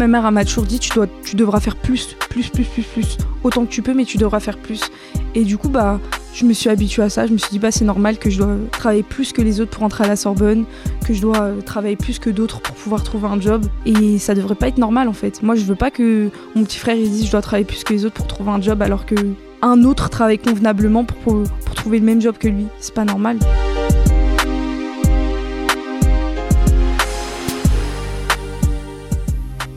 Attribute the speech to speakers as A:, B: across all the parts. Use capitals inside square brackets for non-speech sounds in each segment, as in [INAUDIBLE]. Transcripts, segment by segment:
A: Ma mère elle m'a toujours dit tu, dois, tu devras faire plus, plus, plus, plus, plus. Autant que tu peux, mais tu devras faire plus. Et du coup, bah, je me suis habituée à ça. Je me suis dit, bah, c'est normal que je dois travailler plus que les autres pour entrer à la Sorbonne, que je dois euh, travailler plus que d'autres pour pouvoir trouver un job. Et ça devrait pas être normal en fait. Moi, je veux pas que mon petit frère il dise, je dois travailler plus que les autres pour trouver un job alors que un autre travaille convenablement pour, pour trouver le même job que lui. C'est pas normal.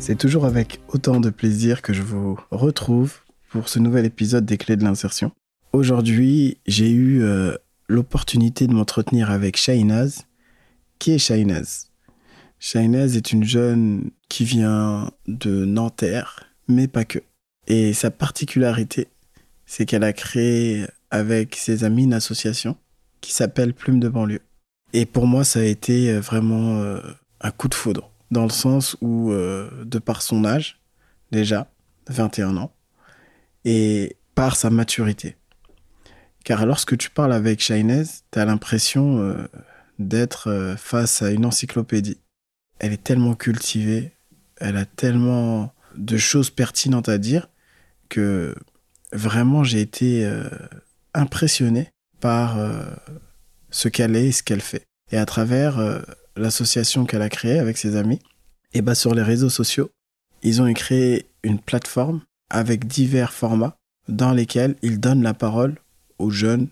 B: C'est toujours avec autant de plaisir que je vous retrouve pour ce nouvel épisode des clés de l'insertion. Aujourd'hui, j'ai eu euh, l'opportunité de m'entretenir avec Shainaz. Qui est Shainaz? Shainaz est une jeune qui vient de Nanterre, mais pas que. Et sa particularité, c'est qu'elle a créé avec ses amis une association qui s'appelle Plume de banlieue. Et pour moi, ça a été euh, vraiment euh, un coup de foudre dans le sens où, euh, de par son âge, déjà, 21 ans, et par sa maturité. Car lorsque tu parles avec Shainez, tu as l'impression euh, d'être euh, face à une encyclopédie. Elle est tellement cultivée, elle a tellement de choses pertinentes à dire que vraiment j'ai été impressionné par ce qu'elle est et ce qu'elle fait. Et à travers l'association qu'elle a créée avec ses amis, et bah sur les réseaux sociaux, ils ont créé une plateforme avec divers formats dans lesquels ils donnent la parole aux jeunes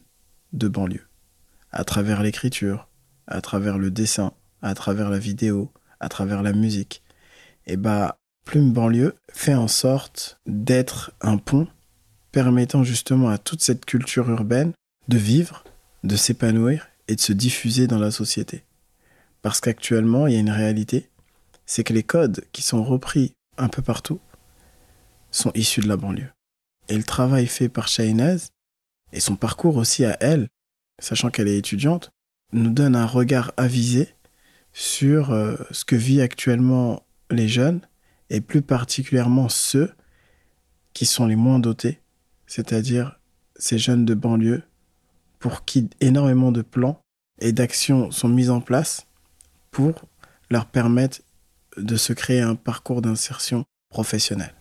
B: de banlieue, à travers l'écriture, à travers le dessin, à travers la vidéo, à travers la musique. Et bah Plume Banlieue fait en sorte d'être un pont permettant justement à toute cette culture urbaine de vivre, de s'épanouir et de se diffuser dans la société. Parce qu'actuellement, il y a une réalité, c'est que les codes qui sont repris un peu partout sont issus de la banlieue. Et le travail fait par Shainaz, et son parcours aussi à elle, sachant qu'elle est étudiante, nous donne un regard avisé sur euh, ce que vivent actuellement les jeunes, et plus particulièrement ceux qui sont les moins dotés, c'est-à-dire ces jeunes de banlieue pour qui énormément de plans et d'actions sont mis en place pour leur permettre de se créer un parcours d'insertion professionnelle.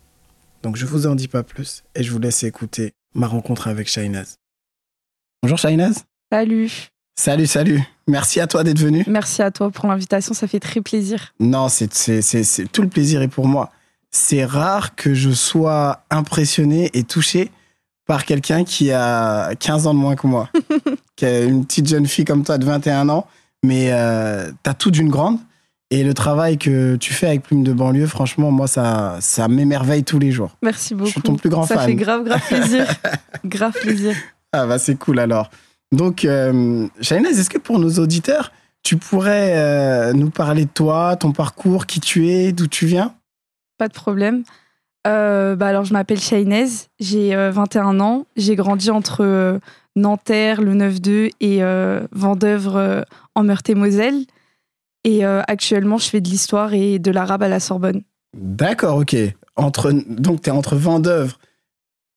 B: Donc je vous en dis pas plus et je vous laisse écouter ma rencontre avec Shainaz. Bonjour Shainaz.
A: Salut.
B: Salut, salut. Merci à toi d'être venu.
A: Merci à toi pour l'invitation, ça fait très plaisir.
B: Non, c'est, c'est, c'est, tout le plaisir est pour moi. C'est rare que je sois impressionné et touché par quelqu'un qui a 15 ans de moins que moi. [LAUGHS] qui est une petite jeune fille comme toi de 21 ans mais euh, tu as tout d'une grande. Et le travail que tu fais avec Plume de banlieue, franchement, moi, ça, ça m'émerveille tous les jours.
A: Merci beaucoup. Je
B: suis ton plus grand
A: fan.
B: Ça
A: fait grave, grave plaisir. [LAUGHS] grave plaisir.
B: Ah bah c'est cool alors. Donc, euh, est-ce que pour nos auditeurs, tu pourrais euh, nous parler de toi, ton parcours, qui tu es, d'où tu viens?
A: Pas de problème. Euh, bah alors, je m'appelle Shainez, j'ai 21 ans, j'ai grandi entre Nanterre, le 9-2 et euh, Vendœuvre euh, en Meurthe-et-Moselle. Et euh, actuellement, je fais de l'histoire et de l'arabe à la Sorbonne.
B: D'accord, ok. Entre, donc, tu es entre Vendœuvre,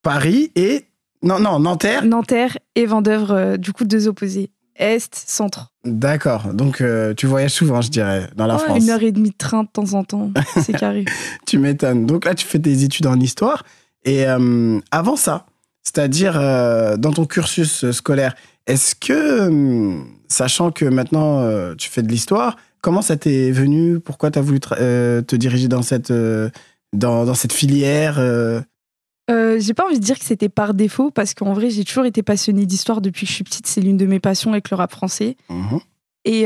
B: Paris et. Non, non, Nanterre
A: Nanterre et Vendœuvre, du coup, deux opposés. Est, centre.
B: D'accord. Donc, tu voyages souvent, je dirais, dans la France.
A: Une heure et demie de train de temps en temps. [LAUGHS] C'est carré.
B: tu m'étonnes. Donc là, tu fais des études en histoire. Et avant ça, c'est-à-dire, euh, dans ton cursus scolaire, est-ce que, hum, sachant que maintenant euh, tu fais de l'histoire, comment ça t'est venu? Pourquoi tu as voulu euh, te diriger dans cette, dans, dans, cette filière
A: J'ai pas envie de dire que c'était par défaut, parce qu'en vrai, j'ai toujours été passionnée d'histoire depuis que je suis petite. C'est l'une de mes passions avec le rap français. Mmh Et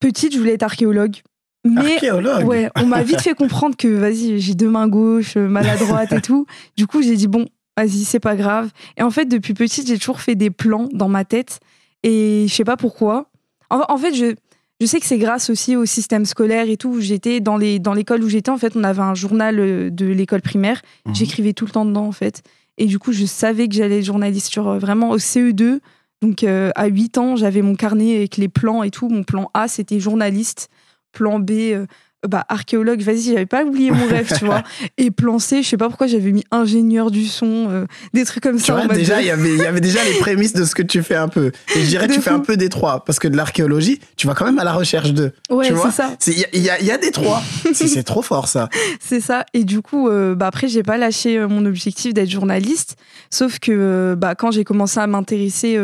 A: petite, je voulais être archéologue.
B: Mais
A: ouais, on m'a vite fait comprendre que vas-y, j'ai deux mains gauches, euh, maladroite [LAUGHS] et tout. Du coup, j'ai dit bon, vas-y, c'est pas grave. Et en fait, depuis petite, j'ai toujours fait des plans dans ma tête et je sais pas pourquoi. En, fait, je, je sais que c'est grâce aussi au système scolaire et tout. J'étais dans les dans l'école où j'étais. En fait, on avait un journal euh, de l'école primaire. Mhm. J'écrivais tout le temps dedans en fait. Et du coup, je savais que j'allais être journaliste sur euh, vraiment au CE2. Donc à 8 ans, j'avais mon carnet avec les plans et tout. Mon plan A, c'était journaliste plan B, euh, bah, archéologue, vas-y, j'avais pas oublié mon rêve, tu vois. [LAUGHS] Et plan C, je sais pas pourquoi j'avais mis ingénieur du son, euh, des trucs comme
B: Tu
A: ça.
B: vois, déjà,
A: de-
B: il y avait, il y avait déjà les prémices de ce que tu fais un peu. Et je dirais que
A: De
B: tu fais un peu des trois. Parce que de l'archéologie, tu vas quand même à la recherche d'eux.
A: Ouais, c'est ça.
B: Il y, a- y y des trois. [LAUGHS] C'est trop fort, ça.
A: C'est ça. Et du coup, euh, bah après, j'ai pas lâché euh, mon objectif d'être journaliste. Sauf que euh, bah, quand j'ai commencé à m'intéresser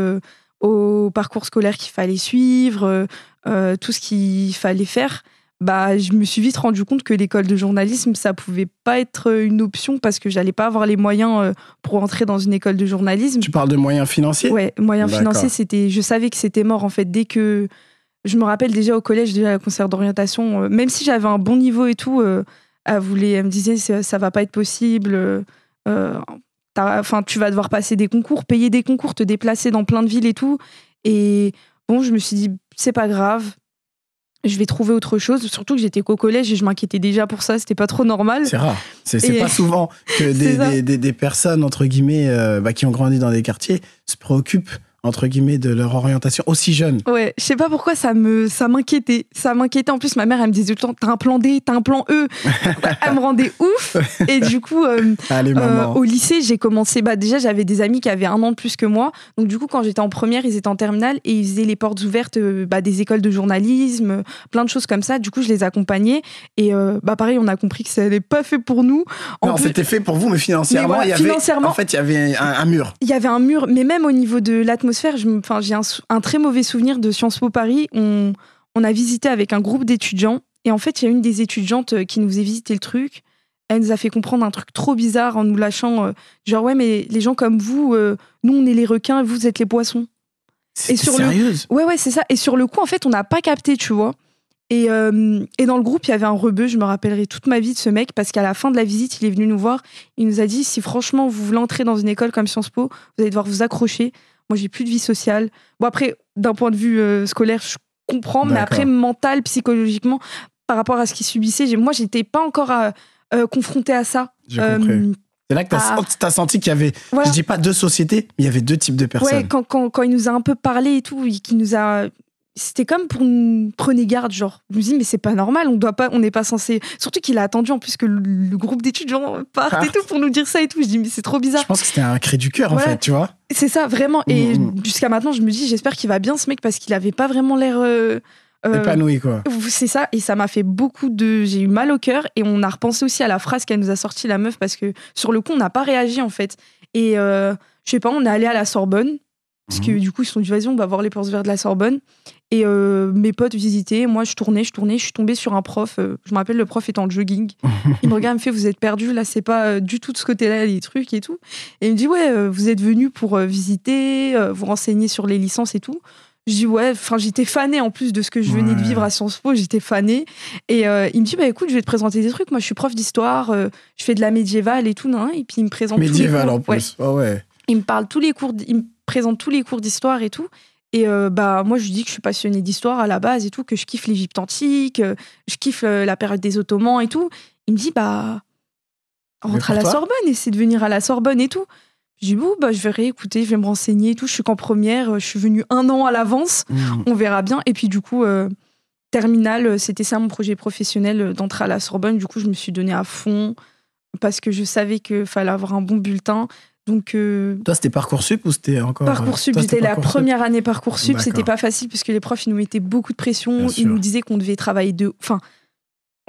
A: au parcours scolaire qu'il fallait suivre, euh, tout ce qu'il fallait faire, bah, je me suis vite rendu compte que l'école de journalisme, ça pouvait pas être une option parce que j'allais pas avoir les moyens euh, pour entrer dans une école de journalisme.
B: Tu parles de moyens financiers?
A: Ouais, moyens financiers, c'était. Je savais que c'était mort en fait dès que. Je me rappelle déjà au collège, déjà la concert d'orientation, euh, même si j'avais un bon niveau et tout, elle voulait, elle me disait ça, va pas être possible. euh, Enfin, tu vas devoir passer des concours, payer des concours, te déplacer dans plein de villes et tout. Et bon, je me suis dit c'est pas grave. Je vais trouver autre chose. Surtout que j'étais qu'au collège et je m'inquiétais déjà pour ça. C'était pas trop normal.
B: C'est rare. C'est
A: Et-
B: pas souvent que [LAUGHS] des, des- des personnes, entre guillemets, euh, bah, qui ont grandi dans des quartiers, se préoccupent, entre guillemets, de leur orientation aussi jeune.
A: Ouais, je sais pas pourquoi ça me ça m'inquiétait. Ça m'inquiétait. En plus, ma mère, elle me disait tout le temps T'as un plan D, t'as un plan E. [LAUGHS] elle me rendait ouf. Et du coup, euh,
B: Allez,
A: euh, au lycée, j'ai commencé. Bah, déjà, j'avais des amis qui avaient un an de plus que moi. Donc, du coup, quand j'étais en première, ils étaient en terminale et ils faisaient les portes ouvertes euh, bah, des écoles de journalisme, plein de choses comme ça. Du coup, je les accompagnais. Et euh, bah, pareil, on a compris que ça n'allait pas fait pour nous. En
B: non,
A: plus,
B: c'était fait pour vous, mais financièrement,
A: Mais voilà,
B: il y avait,
A: financièrement-
B: en fait, il y avait un, un mur.
A: il y avait un mur, mais même au niveau de l'atmosphère, enfin, j'ai un, très mauvais souvenir de Sciences Po Paris. On, on a visité avec un groupe d'étudiants, et en fait, il y a une des étudiantes euh, qui nous a visité le truc. Elle nous a fait comprendre un truc trop bizarre en nous lâchant, euh, genre ouais, mais les gens comme vous, euh, nous on est les requins et vous êtes les poissons. Le-
B: sérieuse.
A: Ouais, ouais, c'est ça. Et sur le coup, en fait, on n'a pas capté, tu vois. Et, euh, et dans le groupe, il y avait un rebeu, je me rappellerai toute ma vie de ce mec, parce qu'à la fin de la visite, il est venu nous voir. Il nous a dit si franchement vous voulez entrer dans une école comme Sciences Po, vous allez devoir vous accrocher. Moi, j'ai plus de vie sociale. Bon, après, d'un point de vue euh, scolaire, je comprends, mais après, mental, psychologiquement, par rapport à ce qu'il subissait, j'ai- moi, j'étais pas encore euh, euh, confrontée à ça.
B: J'ai compris. C'est là que tu as,
A: ah.
B: senti qu'il y avait,
A: voilà.
B: je dis pas deux sociétés, mais il y avait deux types de personnes.
A: Ouais, quand, quand, quand il nous a un peu parlé et tout, il- qu'il nous a. C'était comme pour nous prenez garde, genre. Je me dis, mais c'est pas normal, on doit pas, on n'est pas censé. Surtout qu'il a attendu en plus que le, le groupe d'étudiants parte et
B: Parte.
A: tout pour nous dire ça et tout. Je dis, mais c'est trop
B: Je
A: bizarre.
B: pense que c'était un cri du cœur, en fait, tu vois.
A: C'est ça, vraiment. Et
B: Mm, mm.
A: jusqu'à maintenant, je me dis, j'espère qu'il va bien ce mec parce qu'il avait pas vraiment l'air. euh, euh,
B: Épanoui, quoi.
A: c'est ça, et ça m'a fait beaucoup de. J'ai eu mal au cœur, et on a repensé aussi à la phrase qu'elle nous a sortie, la meuf, parce que sur le coup, on n'a pas réagi en fait. Et euh, je sais pas, on est allé à la Sorbonne, parce que
B: Mhm.
A: du coup, ils se sont dit, vas-y, on va voir les portes vertes de la Sorbonne. Et euh, mes potes visitaient, moi je tournais, je tournais, je suis tombée sur un prof. euh, je me rappelle, le prof était en jogging. [LAUGHS] Il me regarde, il me fait, vous êtes perdu, là, c'est pas euh, du tout de ce côté-là, les trucs et tout. Et il me dit, ouais, vous êtes venu pour visiter, vous renseigner sur les licences et tout. Je dis, ouais, enfin, j'étais fanée en plus de ce que je venais de
B: Ouais.
A: vivre à Sciences Po, j'étais fanée. Et euh, il me dit, bah écoute, je vais te présenter des trucs. Moi, je suis prof d'histoire, euh, je fais de la médiévale et tout. nan. Et puis, il me présente tous les
B: Médiéval,
A: cours.
B: en
A: Ouais.
B: plus. Oh, ouais.
A: Il me parle tous les cours, il me présente tous les cours d'histoire et tout. Et euh, bah moi je lui dis que je suis passionnée d'histoire à la base et tout, que je kiffe l'Égypte antique, euh, je kiffe euh, la période des Ottomans et tout. Il me dit bah rentre à la
B: toi
A: Sorbonne, essaie de venir à la Sorbonne et tout. Je dis bon bah je vais réécouter, je vais me renseigner et tout. Je suis qu'en première, je suis venue un an à l'avance,
B: Mm.
A: on verra bien. Et puis du coup terminale, c'était ça mon projet professionnel d'entrer à la Sorbonne. Du coup je me suis donnée à fond parce que je savais qu'il fallait avoir un bon bulletin. Donc euh,
B: Toi, c'était Parcoursup ou c'était encore.
A: Parcoursup, j'étais la
B: Parcoursup
A: première année Parcoursup, c'était pas facile parce que les profs ils nous mettaient beaucoup de pression,
B: Bien
A: ils
B: sûr.
A: nous disaient qu'on devait travailler de enfin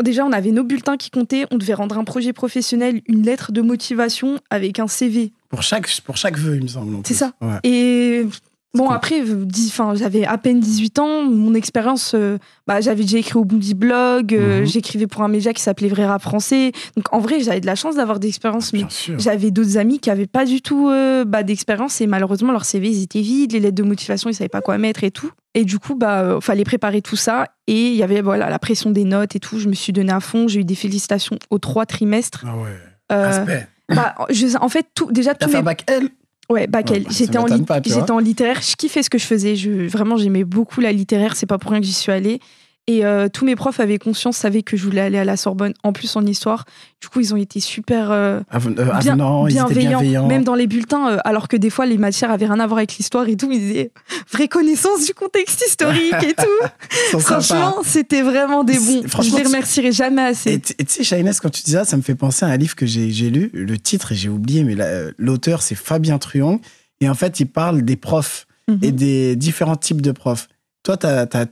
A: déjà on avait nos bulletins qui comptaient, on devait rendre un projet professionnel, une lettre de motivation avec un CV.
B: Pour chaque, pour chaque vœu, il me semble.
A: C'est ça.
B: Ouais.
A: Et bon
B: cool.
A: après euh, j'avais à peine 18 ans, mon expérience euh, bah, j'avais déjà écrit au Boundy Blog, euh,
B: Mhm.
A: j'écrivais pour un média qui s'appelait Vrai Rap français. Donc en vrai, j'avais de la chance d'avoir des expériences mais j'avais d'autres amis qui avaient pas du tout euh, bah, d'expérience et malheureusement leur CV ils étaient vides, les lettres de motivation ils savaient pas quoi mettre et tout. Et du coup bah euh, fallait préparer tout ça et il y avait voilà la pression des notes et tout. Je me suis donné à fond, j'ai eu des félicitations aux trois trimestres.
B: Ah ouais.
A: Euh,
B: Respect.
A: bah, je- en fait tout déjà
B: T'as
A: tous
B: fait
A: mes
B: un bac L
A: ouais bac
B: Ouais, bah,
A: J'étais en
B: vois.
A: en littéraire, je kiffais ce que je faisais. Je vraiment j'aimais beaucoup la littéraire, c'est pas pour rien que j'y suis allée. Et euh, tous mes profs avaient conscience, savaient que je voulais aller à la Sorbonne, en plus en histoire. Du coup, ils ont été super euh,
B: Aven- euh,
A: bien-
B: étaient
A: bienveillants,
B: bienveillants.
A: même dans les bulletins, euh, alors que des fois les matières avaient rien à voir avec l'histoire et tout. Ils disaient vraie connaissance du contexte historique et tout. [LAUGHS] Franchement, c'était vraiment des bons. je les remercierai jamais assez.
B: et tu sais, Shainès, quand tu dis ça, ça me fait penser à un livre que j'ai lu. Le titre, et j'ai oublié, mais la- l'auteur, c'est Fabien Truong. Et en fait, il parle des profs
A: Mhm.
B: et des différents types de profs. Toi, tu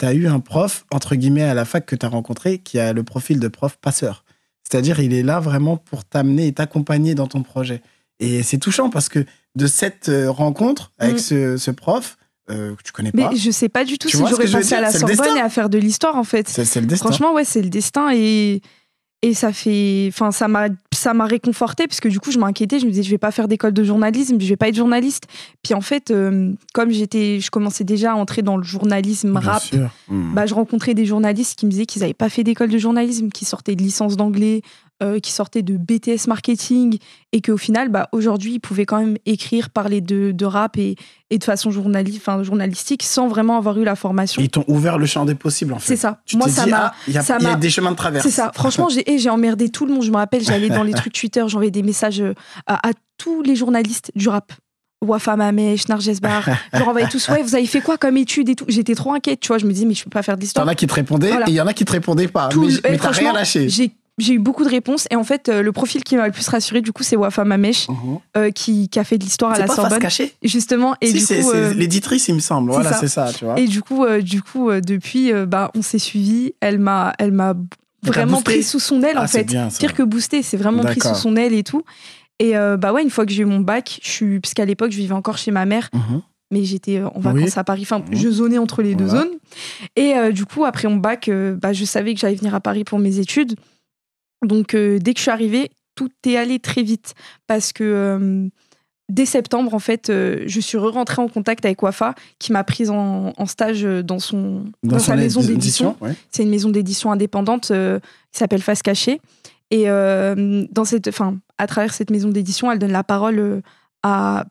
B: as, eu un prof, entre guillemets, à la fac que tu as rencontré, qui a le profil de prof passeur. C'est-à-dire, il est là vraiment pour t'amener et t'accompagner dans ton projet. Et c'est touchant parce que de cette euh, rencontre avec
A: Mhm.
B: ce, ce prof, euh, que tu connais pas,
A: Mais je sais pas du tout
B: Tu
A: si j'aurais passé à la Sorbonne et à faire de l'histoire en fait.
B: c'est le destin.
A: Franchement, ouais, c'est le destin et et ça fait, enfin, ça m'a ça m'a réconforté parce que du coup, je m'inquiétais. Je me disais, je vais pas faire d'école de journalisme, je vais pas être journaliste. Puis en fait, euh, comme j'étais, je commençais déjà à entrer dans le journalisme
B: Bien
A: rap.
B: sûr. Mhm.
A: Bah, je rencontrais des journalistes qui me disaient qu'ils n'avaient pas fait d'école de journalisme, qui sortaient de licence d'anglais, euh, qui sortaient de BTS marketing, et qu'au final, bah, aujourd'hui, ils pouvaient quand même écrire, parler de, de rap et, et de façon journali- journalistique sans vraiment avoir eu la formation.
B: Ils t'ont ouvert le champ des possibles, en fait.
A: C'est ça.
B: Tu
A: Moi, ça m'a.
B: ah, il y, a-
A: ça
B: il y a des chemins de traverse.
A: C'est ça. Franchement, j'ai et j'ai emmerdé tout le monde. Je me rappelle, j'allais dans les [LAUGHS] trucs Twitter, j'envoyais des messages euh, à, à tous les journalistes du rap. Wafa Mamesh, Narges Bar, je leur envoyais tous, ouais, vous avez fait quoi comme étude et tout. J'étais trop inquiète, tu vois. Je me disais, mais je peux pas faire
B: T'en
A: d'histoire.
B: as qui te répondaient
A: Voilà.
B: et il y en a qui te répondaient pas.
A: Tout
B: mais
A: le-
B: mais
A: eh,
B: t'as rien lâché.
A: J'ai j'ai eu beaucoup de réponses et en fait, euh, le profil qui m'a le plus rassuré, du coup, c'est Wafa Mamesh,
B: Mhm.
A: euh, qui, qui a fait de l'histoire à la
B: pas face
A: Sorbonne.
B: cachée
A: Justement, et
B: Si,
A: du coup. euh,
B: l'éditrice, il me semble. Voilà, c'est ça, tu vois.
A: Et du coup, du coup, depuis, bah, on s'est suivis. Elle m'a, elle m'a vraiment
B: boosté.
A: pris sous son aile
B: Ah,
A: en
B: c'est
A: fait.
B: bien.
A: Pire que booster, c'est vraiment pris sous son aile et tout. Et bah ouais, une fois que j'ai eu mon bac, je suis, parce qu'à l'époque, je vivais encore chez ma mère,
B: Mhm.
A: mais j'étais en vacances
B: Oui.
A: à Paris. Enfin,
B: Mhm.
A: je zonais entre les deux zones. Et euh, du coup, après mon bac, euh, bah, je savais que j'allais venir à Paris pour mes études. Donc, euh, dès que je suis arrivée, tout est allé très vite parce que euh, dès septembre, en fait, euh, je suis re-rentrée en contact avec Wafa, qui m'a prise en, en stage dans son dans, sa
B: son
A: maison
B: édi-
A: d'édition.
B: ouais.
A: C'est une maison d'édition indépendante euh, qui s'appelle Face Cachée. Et euh, dans cette, enfin, à travers cette maison d'édition, elle donne la parole à,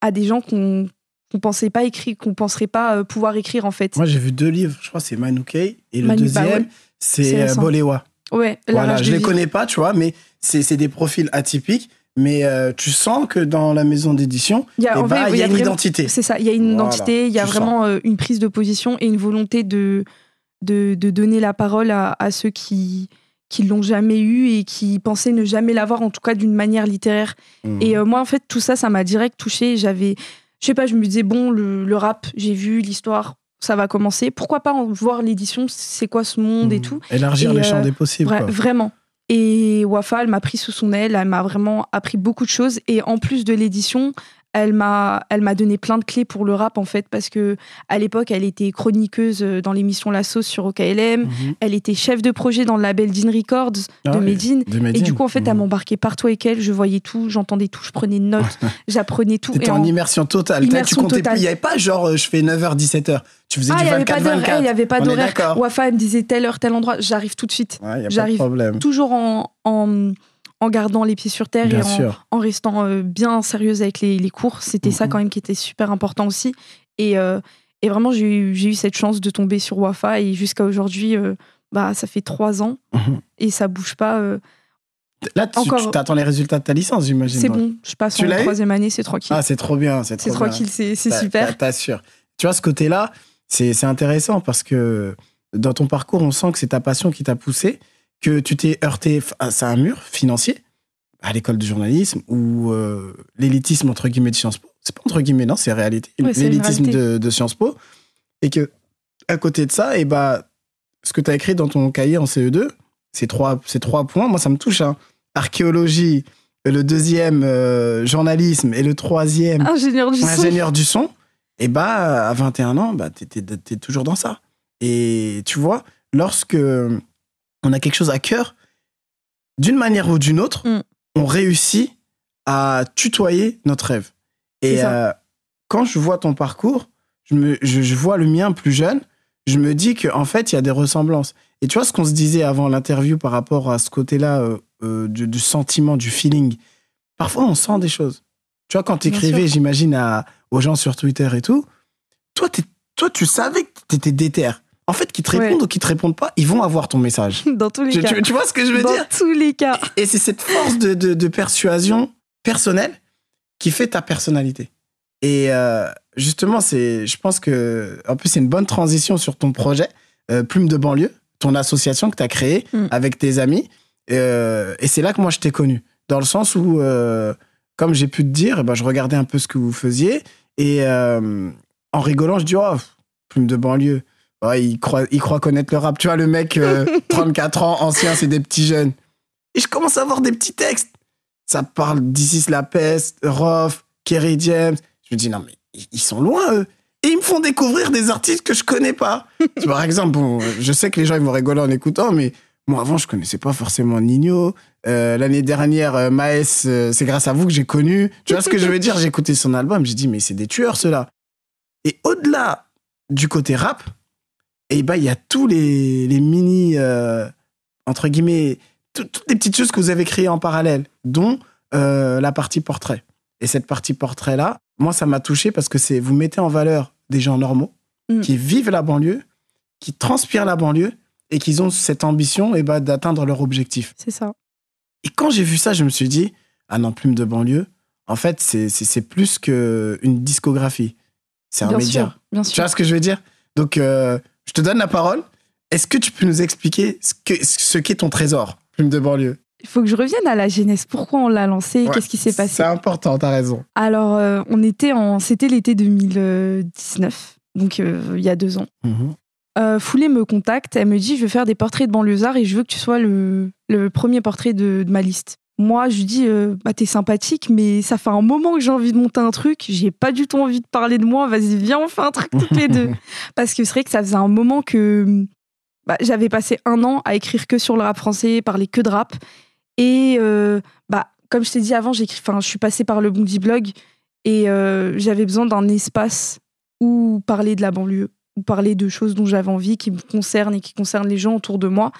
A: à des gens qu'on qu'on pensait pas écrire, qu'on penserait pas pouvoir écrire en fait.
B: Moi, j'ai vu deux livres. Je crois c'est Manukei. Et le
A: Manu- bah
B: deuxième,
A: ouais.
B: c'est. Bolewa.
A: Ouais, la
B: Voilà,
A: rage
B: je les
A: vivre.
B: connais pas, tu vois, mais c'est c'est des profils atypiques. Mais euh, tu sens que dans la maison d'édition,
A: Il y a,
B: eh
A: en
B: ben, y a une identité.
A: C'est ça, il y a une
B: Voilà,
A: identité, il y a vraiment euh, une prise de position et une volonté de, de, de donner la parole à, à ceux qui qui l'ont jamais eu et qui pensaient ne jamais l'avoir, en tout cas d'une manière littéraire.
B: Mhm.
A: Et euh, moi, en fait, tout ça, ça m'a direct touché. J'avais, je sais pas, je me disais, bon, le, le rap, j'ai vu l'histoire, ça va commencer. Pourquoi pas en voir l'édition, c'est quoi ce monde et
B: Mhm.
A: tout.
B: Élargir
A: Et,
B: le champ
A: euh,
B: des possibles.
A: Vra-
B: quoi.
A: vraiment. Et Wafa, elle m'a pris sous son aile, elle m'a vraiment appris beaucoup de choses. Et en plus de l'édition, elle m'a, elle m'a donné plein de clés pour le rap en fait, parce que à l'époque, elle était chroniqueuse euh, dans l'émission La Sauce sur OKLM.
B: Mhm.
A: Elle était chef de projet dans le label Dean Records
B: Ah
A: de Medine.
B: de
A: Et du coup, en fait, elle
B: Mhm.
A: m'embarquait partout avec elle. Je voyais tout, j'entendais tout, je prenais notes, [LAUGHS] j'apprenais tout.
B: T'étais en
A: en-
B: immersion totale. T'as- tu
A: Immersion
B: comptais. Il n'y avait pas genre euh, je fais 9h, 17h. Tu faisais
A: Ah,
B: du
A: n'y avait pas
B: 24,
A: d'heure,
B: 24.
A: il n'y avait pas
B: est
A: d'horaire. Wafa, elle me disait telle heure, tel endroit, j'arrive tout de suite.
B: Ouais,
A: J'arrive. Toujours en, en, en gardant les pieds sur terre
B: Bien
A: et en, restant euh, bien sérieuse avec les, les cours. C'était ça quand même qui était super important aussi. Et, euh, et vraiment, j'ai eu, cette chance de tomber sur Wafa et jusqu'à aujourd'hui, euh, bah, ça fait trois ans
B: Mhm.
A: et ça bouge pas.
B: Là, tu,
A: Encore-
B: t'attends les résultats de ta licence, j'imagine.
A: c'est bon, je passe
B: Tu
A: en troisième année, c'est tranquille.
B: Ah, c'est trop bien. C'est trop
A: tranquille, c'est c'est super.
B: t'as- T'assures. Tu vois, ce côté-là, c'est c'est intéressant parce que dans ton parcours, on sent que c'est ta passion qui t'a poussé, que tu t'es heurté face à un mur financier à l'école de journalisme ou euh, l'élitisme entre guillemets de Sciences Po. C'est pas entre guillemets, non, c'est réalité. L'élitisme de, de Sciences Po. Et que, à côté de ça, et bah, ce que tu as écrit dans ton cahier en CE2, ces trois, ces trois points, moi, ça me touche. hein. Archéologie, le deuxième, euh, journalisme, et le troisième,
A: Ingénieur du son.
B: ingénieur du son, et bah, à 21 ans, bah, t'es, t'es- t'es toujours dans ça. Et tu vois, lorsque on a quelque chose à cœur, d'une manière ou d'une autre,
A: Mm.
B: on réussit à tutoyer notre rêve. Et euh, quand je vois ton parcours, je, me, je, je vois le mien plus jeune, je me dis qu'en fait, il y a des ressemblances. Et tu vois ce qu'on se disait avant l'interview par rapport à ce côté-là euh, euh, du, du sentiment, du feeling. Parfois, on sent des choses. Tu vois, quand tu écrivais, j'imagine, aux gens sur Twitter et tout, toi, toi tu savais que tu étais déter. En fait, qu'ils te répondent ou qu'ils te répondent pas, ils vont avoir ton message. [LAUGHS]
A: Dans tous les
B: Tu,
A: cas.
B: tu- tu vois ce que je veux
A: Dans
B: dire
A: tous les cas.
B: Et c'est cette force de, de- de persuasion personnelle qui fait ta personnalité. Et euh, justement, c'est, je pense que, en plus, c'est une bonne transition sur ton projet, euh, Plume de banlieue, ton association que tu as créée
A: Mm.
B: avec tes amis. Euh, et c'est là que moi, je t'ai connu. Dans le sens où, comme j'ai pu te dire, eh ben, je regardais un peu ce que vous faisiez. Et en rigolant, je dis, oh, Plume de banlieue. Ouais, il, croit, il croit connaître le rap. Tu vois, le mec, euh, [LAUGHS] 34 ans, ancien, c'est des petits jeunes. Et je commence à voir des petits textes. Ça parle d'Isis la peste, Roth, Kerry James. Je me dis, non, mais ils- sont loin, eux. Et ils me font découvrir des artistes que je connais pas. [LAUGHS] Par exemple, bon, je sais que les gens ils vont rigoler en écoutant, mais moi avant, je connaissais pas forcément Nino. Euh, L'année dernière, euh, Maes, euh, c'est grâce à vous que j'ai connu. Tu vois ce que je veux dire? J'ai écouté son album, j'ai dit, mais c'est des tueurs, ceux-là. Et au-delà du côté rap, et ben, il y a tous les, les mini, euh, entre guillemets, tout- toutes les petites choses que vous avez créées en parallèle, dont euh, la partie portrait. Et cette partie portrait-là, moi, ça m'a touché parce que c'est vous mettez en valeur des gens normaux
A: Mm.
B: qui vivent la banlieue, qui transpirent la banlieue et qui ont cette ambition et ben, d'atteindre leur objectif.
A: C'est ça.
B: Et quand j'ai vu ça, je me suis dit, ah non, plume de banlieue, en fait, c'est- plus qu'une discographie. C'est un
A: bien
B: média.
A: sûr. Bien
B: Tu
A: sûr.
B: vois ce que je veux dire? Donc, euh, je te donne la parole. Est-ce que tu peux nous expliquer ce qu'est ce qu'est ton trésor, plume de banlieue?
A: Il faut que je revienne à la jeunesse. Pourquoi on l'a lancé?
B: Ouais,
A: Qu'est-ce qui s'est passé?
B: C'est important, t'as raison.
A: Alors, euh, on était en, c'était l'été 2019, donc euh, il y a deux ans. Euh, Foulée me contacte, elle me dit je veux faire des portraits de banlieusards et je veux que tu sois le, le premier portrait de, de ma liste. Moi, je lui dis euh, bah t'es sympathique, mais ça fait un moment que j'ai envie de monter un truc. J'ai pas du tout envie de parler de moi. Vas-y, viens, on fait un truc toutes les deux. [LAUGHS] Parce que c'est vrai que ça faisait un moment que bah, j'avais passé un an à écrire que sur le rap français, parler que de rap. Et euh, bah, comme je t'ai dit avant, j'écris, enfin, je suis passée par le Bondi Blog et euh, j'avais besoin d'un espace où parler de la banlieue, où parler de choses dont j'avais envie, qui me concernent et qui concernent les gens autour de moi.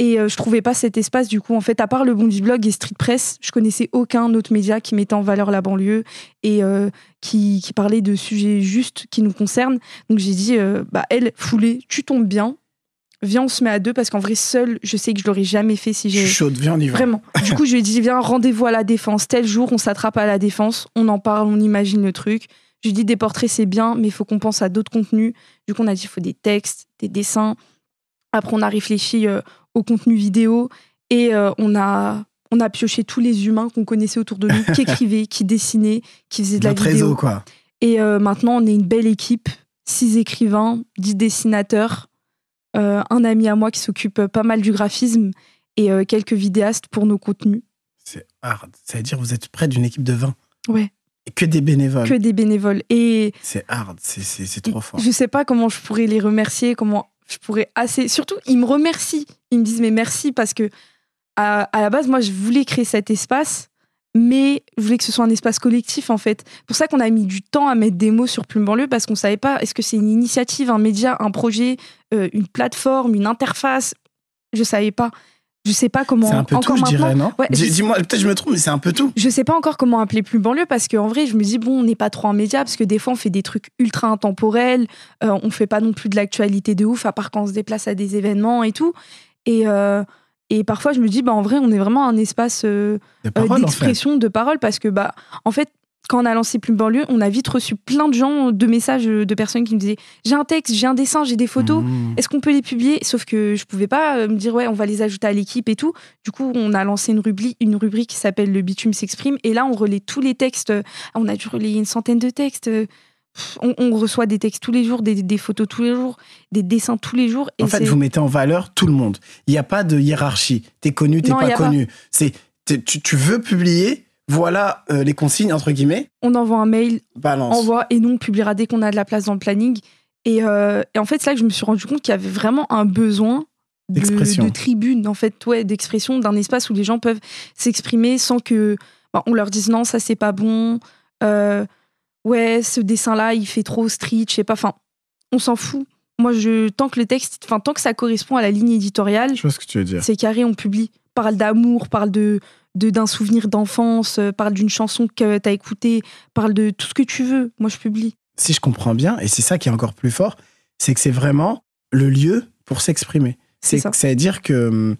A: Et euh, je trouvais pas cet espace, du coup, en fait, à part le Bondi Blog et Street Press, je connaissais aucun autre média qui mettait en valeur la banlieue et euh, qui, qui parlait de sujets justes qui nous concernent. Donc j'ai dit, euh, bah, elle, foulée, tu tombes bien. Viens, on se met à deux parce qu'en vrai, seule, je sais que je l'aurais jamais fait si
B: Je
A: j'ai.
B: chaude, viens, on y va.
A: Vraiment. Du coup, je lui ai dit, viens, rendez-vous à la défense. Tel jour, on s'attrape à la défense, on en parle, on imagine le truc. Je lui ai dit, des portraits, c'est bien, mais il faut qu'on pense à d'autres contenus. Du coup, on a dit, il faut des textes, des dessins. Après, on a réfléchi euh, au contenu vidéo et euh, on, a, on a pioché tous les humains qu'on connaissait autour de nous, [LAUGHS] qui écrivaient, qui dessinaient, qui faisaient de la vidéo.
B: réseau, quoi.
A: Et euh, maintenant, on est une belle équipe, six écrivains, dix dessinateurs, euh, un ami à moi qui s'occupe pas mal du graphisme et euh, quelques vidéastes pour nos contenus.
B: C'est hard. Ça veut dire que vous êtes près d'une équipe de 20.
A: Ouais.
B: Et que des bénévoles.
A: Que des bénévoles. Et
B: C'est hard, c'est trop fort.
A: je sais pas comment je pourrais les remercier, comment je pourrais assez. Surtout, ils me remercient. Ils me disent mais merci parce que à, la base, moi, je voulais créer cet espace, mais je voulais que ce soit un espace collectif en fait. C'est pour ça qu'on a mis du temps à mettre des mots sur Plume Banlieue parce qu'on savait pas est-ce que c'est une initiative, un média, un projet, euh, une plateforme, une interface? Je savais pas. Je sais pas comment.
B: C'est un peu
A: encore
B: tout, je dirais, non
A: Ouais,
B: Dis-moi, peut-être je me trompe, mais c'est un peu tout.
A: je sais pas encore comment appeler plus banlieue parce qu'en vrai, je me dis, bon, on n'est pas trop un média parce que des fois, on fait des trucs ultra intemporels, euh, on fait pas non plus de l'actualité de ouf, à part quand on se déplace à des événements et tout. Et, euh, et parfois, je me dis, bah, en vrai, on est vraiment un espace euh, euh,
B: en fait.
A: d'expression, de parole parce que, bah, en fait, quand on a lancé Plume Banlieue, on a vite reçu plein de gens, de messages euh, de personnes qui me disaient J'ai un texte, j'ai un dessin, j'ai des photos.
B: Mmh.
A: Est-ce qu'on peut les publier? Sauf que je pouvais pas euh, me dire ouais, on va les ajouter à l'équipe et tout. Du coup, on a lancé une rubrique, une rubrique qui s'appelle Le bitume s'exprime et là, on relaie tous les textes. Euh, On a dû relayer une centaine de textes. On, on reçoit des textes tous les jours, des, des photos tous les jours, des dessins tous les jours. Et
B: En fait, vous mettez en valeur tout le monde. Il n'y a pas de hiérarchie. T'es connu, t'es pas connu. C'est tu veux publier, voilà euh, les consignes entre guillemets.
A: on envoie un mail,
B: Balance.
A: envoie et nous on publiera dès qu'on a de la place dans le planning. Et, euh, et en fait, c'est là que je me suis rendu compte qu'il y avait vraiment un besoin de,
B: D'expression.
A: de tribune, en fait, ouais, d'expression, d'un espace où les gens peuvent s'exprimer sans que bah, on leur dise non, ça c'est pas bon. Euh, ouais, ce dessin-là, il fait trop street, je sais pas. Enfin, on s'en fout. Moi, je tant que le texte, enfin tant que ça correspond à la ligne éditoriale,
B: Je vois ce que tu veux dire.
A: c'est carré, on publie. Parle d'amour, parle de de- d'un souvenir d'enfance, euh, parle d'une chanson que t'as écoutée, parle de tout ce que tu veux. Moi, je publie.
B: Si je comprends bien, et c'est ça qui est encore plus fort, c'est que c'est vraiment le lieu pour s'exprimer.
A: C'est
B: C'est
A: ça.
B: à dire que, hum,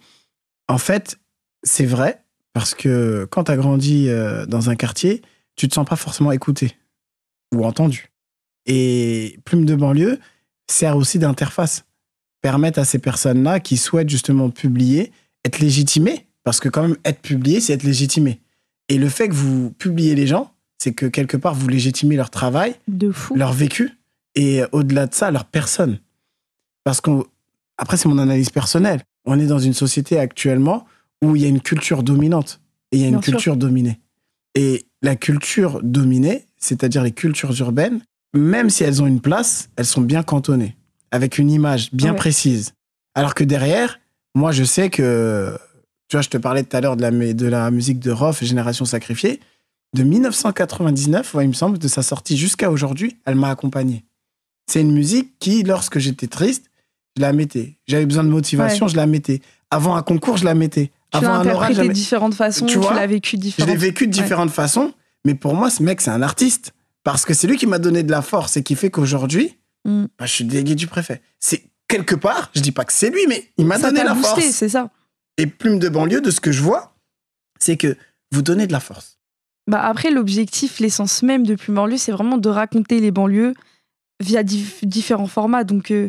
B: en fait, c'est vrai, parce que quand tu as grandi euh, dans un quartier, tu te sens pas forcément écouté ou entendu. Et Plume de banlieue sert aussi d'interface, permettre à ces personnes-là qui souhaitent justement publier, être légitimées, parce que quand même, être publié, c'est être légitimé. Et le fait que vous publiez les gens, c'est que quelque part, vous légitimez leur travail,
A: De fou.
B: leur vécu et au-delà de ça, leur personne. Parce qu'on, après, c'est mon analyse personnelle. On est dans une société actuellement où il y a une culture dominante et il y a une
A: sûr.
B: culture dominée. Et la culture dominée, c'est-à-dire les cultures urbaines, même si elles ont une place, elles sont bien cantonnées, avec une image bien
A: Ouais.
B: précise. Alors que derrière, moi, je sais que, tu vois, je te parlais tout à l'heure de la, de la musique de Roth, Génération Sacrifiée. De 1999, ouais, il me semble, de sa sortie jusqu'à aujourd'hui, elle m'a accompagné. C'est une musique qui, lorsque j'étais triste, je la mettais. J'avais besoin de motivation, je la mettais. Avant un concours, je la mettais.
A: Tu
B: Avant
A: l'as
B: un oral,
A: de différentes façons,
B: Tu
A: tu, l'as vécu
B: Je l'ai vécu de différentes façons, mais pour moi, ce mec, c'est un artiste. Parce que c'est lui qui m'a donné de la force et qui fait qu'aujourd'hui,
A: Mm.
B: bah, je suis délégué du préfet. C'est quelque part, je dis pas que c'est lui, mais il m'a donné la
A: boosté,
B: force.
A: c'est ça.
B: Et Plume de banlieue, de ce que je vois, c'est que vous donnez de la force.
A: Bah après, l'objectif, l'essence même de Plume Banlieue, c'est vraiment de raconter les banlieues via dif- différents formats. Donc, euh,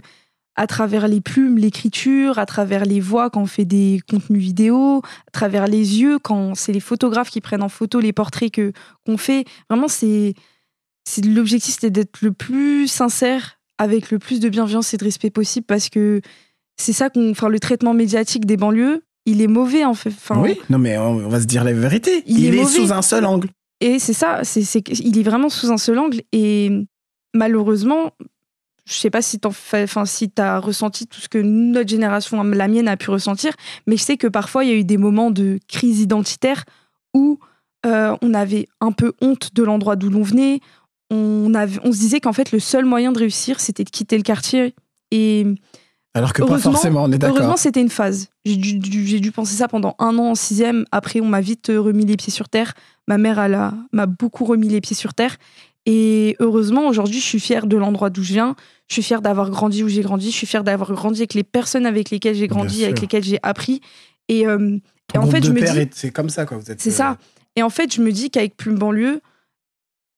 A: à travers les plumes, l'écriture, à travers les voix quand on fait des contenus vidéo, à travers les yeux quand c'est les photographes qui prennent en photo les portraits que qu'on fait. Vraiment, c'est c'est l'objectif, c'était d'être le plus sincère, avec le plus de bienveillance et de respect possible, parce que c'est ça qu'on, enfin, le traitement médiatique des banlieues, il est mauvais en fait. Enfin,
B: oui, non mais on va se dire la vérité.
A: Il
B: Il,
A: est
B: sous un seul angle.
A: Et c'est ça, c'est, c'est, il est vraiment sous un seul angle. Et malheureusement, je sais pas si t'en fais, enfin, si t'as ressenti tout ce que notre génération, la mienne, a pu ressentir, mais je sais que parfois, il y a eu des moments de crise identitaire où euh, on avait un peu honte de l'endroit d'où l'on venait. On, avait, on se disait qu'en fait, le seul moyen de réussir, c'était de quitter le quartier. Et
B: Alors que pas
A: Heureusement-
B: forcément, on est
A: Heureusement,
B: d'accord.
A: c'était une phase. J'ai dû, dû- penser ça pendant un an en sixième. Après, on m'a vite euh, remis les pieds sur terre. Ma mère elle m'a beaucoup remis les pieds sur terre. Et heureusement, aujourd'hui, je suis fière de l'endroit d'où je viens. Je suis fière d'avoir grandi où j'ai grandi. Je suis fière d'avoir grandi avec les personnes avec lesquelles j'ai
B: Bien
A: grandi, avec
B: sûr.
A: lesquelles j'ai appris. Et, euh, et en fait, je me dis,
B: est- c'est comme ça quoi. Vous êtes.
A: c'est
B: euh,
A: ça. Et en fait, je me dis qu'avec Plume Banlieue,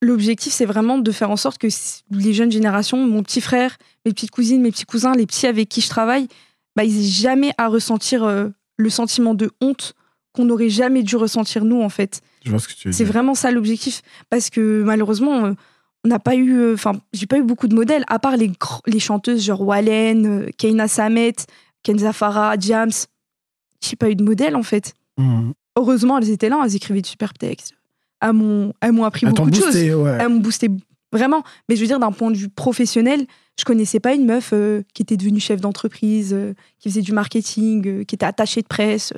A: l'objectif, c'est vraiment de faire en sorte que les jeunes générations, mon petit frère, mes petites cousines, mes petits cousins, les petits avec qui je travaille, bah, ils aient jamais à ressentir euh, le sentiment de honte qu'on n'aurait jamais dû ressentir nous, en fait.
B: Je vois ce que tu veux
A: C'est vraiment ça l'objectif. Parce que malheureusement, euh, on n'a pas eu. euh, Enfin, j'ai pas eu beaucoup de modèles, à part les, les chanteuses genre Wallen, euh, Keina Samet, Kenza Farah, Diams. J'ai pas eu de modèle, en fait
B: Mhm.
A: heureusement, elles étaient là, elles écrivaient de super textes. Elles m'ont, elles m'ont appris
B: Elles
A: beaucoup de choses.
B: boosté, ouais.
A: Elles m'ont boosté vraiment. Mais je veux dire, d'un point de vue professionnel, je connaissais pas une meuf euh, qui était devenue chef d'entreprise, euh, qui faisait du marketing, euh, qui était attachée de presse,